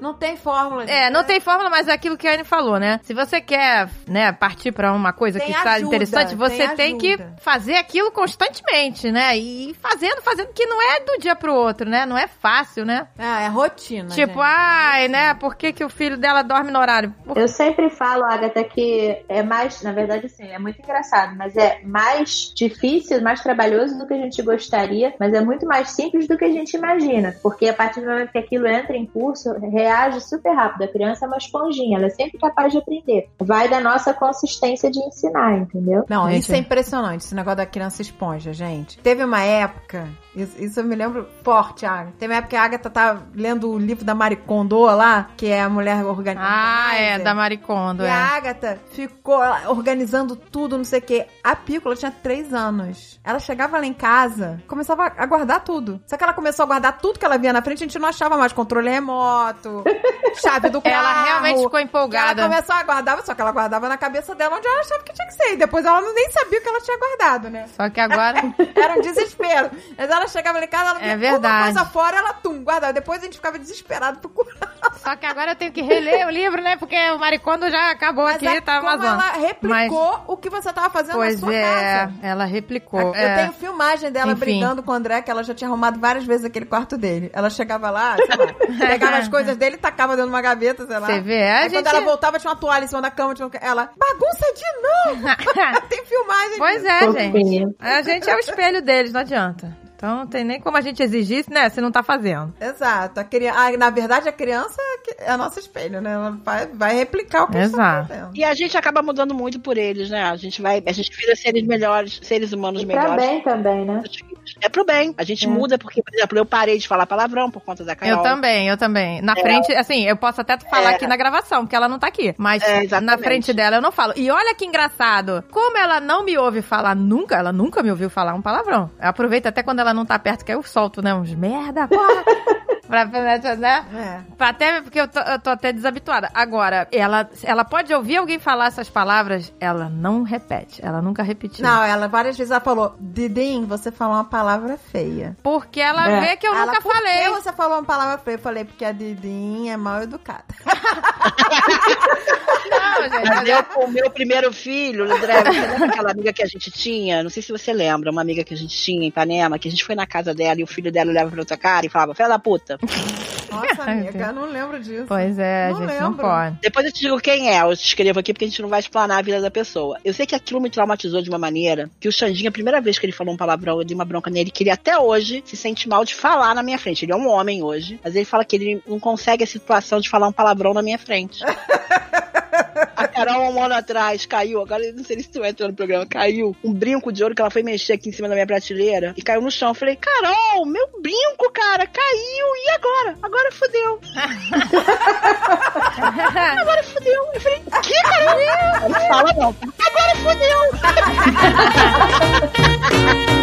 Não tem fórmula. É, não tem fórmula, mas é aquilo que a Anne falou, né? Se você quer, né, partir pra uma coisa Tem que está interessante, você tem tem, que fazer aquilo constantemente, né? E fazendo, fazendo, que não é do dia pro outro, né? Não é fácil, né? É, é rotina. tipo, gente. ai, né? Por que, que o filho dela dorme no horário? Por- Eu sempre falo, Agatha, que é mais, na verdade, assim, é muito engraçado, mas é mais difícil, mais trabalhoso do que a gente gostaria, mas é muito mais simples do que a gente imagina, porque a partir do momento que aquilo entra em curso, reage super rápido. A criança é uma esponjinha, ela é sempre capaz de aprender. Vai da nossa consistência de ensinar, entendeu? Não, isso é impressionante, esse negócio da criança esponja, gente. Teve uma época, isso, isso eu me lembro forte, Agatha. Teve uma época que a Agatha tá lendo o livro da Marie Kondo lá, que é a mulher organizada. Ah, é, da Maricondo, E é. a Agatha ficou organizando tudo, não sei o quê. A Pícola tinha três anos. Ela chegava lá em casa, começava a guardar tudo. Só que ela começou a guardar tudo que ela via na frente, a gente não achava mais controle remoto, (laughs) chave do carro. Ela realmente ficou Ela empolgada. começou a guardar, só que ela guardava na cabeça dela onde ela achava que tinha que ser. E depois ela nem sabia o que ela tinha guardado, né? Só que agora. (laughs) Era um desespero. Mas ela chegava lá em casa, ela É verdade. uma coisa fora, ela tum, guardava. Depois a gente ficava desesperado procurando. Só que agora eu tenho que reler o livro, né? Porque o Maricondo já acabou Mas aqui, é tá Amazon. ela replicou o que você tava fazendo Pois na sua é, casa. ela replicou. Eu é. tenho filmagem dela Enfim. brigando com o André, que ela já tinha arrumado várias vezes aquele quarto dele. Ela chegava lá, sei lá, (laughs) pegava as coisas dele e tacava dentro de uma gaveta, sei lá. Você vê, a Aí gente... quando ela voltava, tinha uma toalha em cima da cama, tinha ela, bagunça de novo! (laughs) Tem filmagem Pois disso. é, gente. A gente é o espelho deles, não adianta. Então não tem nem como a gente exigir isso, né? Se não tá fazendo. Exato. A criança, ah, na verdade, a criança é é nosso espelho, né? Ela vai, vai replicar o que Exato. está fazendo. E a gente acaba mudando muito por eles, né? A gente vai, a gente vira seres melhores, seres humanos E pra melhores. bem também, né? É pro bem. A gente É. muda porque, por exemplo, eu parei de falar palavrão por conta da Carol. Eu também, eu também. Na É. frente, assim, eu posso até falar É. aqui na gravação, porque ela não tá aqui. Mas É, na frente dela eu não falo. E olha que engraçado. Como ela não me ouve falar nunca, ela nunca me ouviu falar um palavrão. Eu aproveito até quando ela não tá perto, que aí eu solto, né? Uns merda, porra. (laughs) pra, né? É. Pra Até porque eu tô, eu tô até desabituada. Agora, ela, ela pode ouvir alguém falar essas palavras, ela não repete. Ela nunca repetiu. Não, ela várias vezes ela falou, Didim, você falou uma palavra feia. Porque ela É. vê que eu ela, nunca "Por falei. que você falou uma palavra feia? Eu falei, porque a Didim é mal educada. (laughs) Não, gente. Mas eu, com o meu primeiro filho, André, você lembra aquela amiga que a gente tinha? Não sei se você lembra, uma amiga que a gente tinha em Ipanema, que a gente foi na casa dela e o filho dela olhava pra outra cara e falava, filha da puta. Nossa, (laughs) amiga, eu não lembro disso. Pois é, Não gente, não lembro. pode. Depois eu te digo quem é, eu te escrevo aqui porque a gente não vai explanar a vida da pessoa. Eu sei que aquilo me traumatizou de uma maneira que o Xandinho, a primeira vez que ele falou um palavrão, eu dei uma bronca nele, que ele até hoje se sente mal de falar na minha frente. Ele é um homem hoje, mas ele fala que ele não consegue a situação de falar um palavrão na minha frente. (laughs) A Carol, um ano atrás, caiu. Agora eu não sei se tu entrou no programa. Caiu um brinco de ouro que ela foi mexer aqui em cima da minha prateleira e caiu no chão. Eu falei, Carol, meu brinco, cara, caiu. E agora? Agora fodeu. (laughs) agora fodeu. Eu falei, que, Carol? Não fala não. Agora fodeu. (laughs)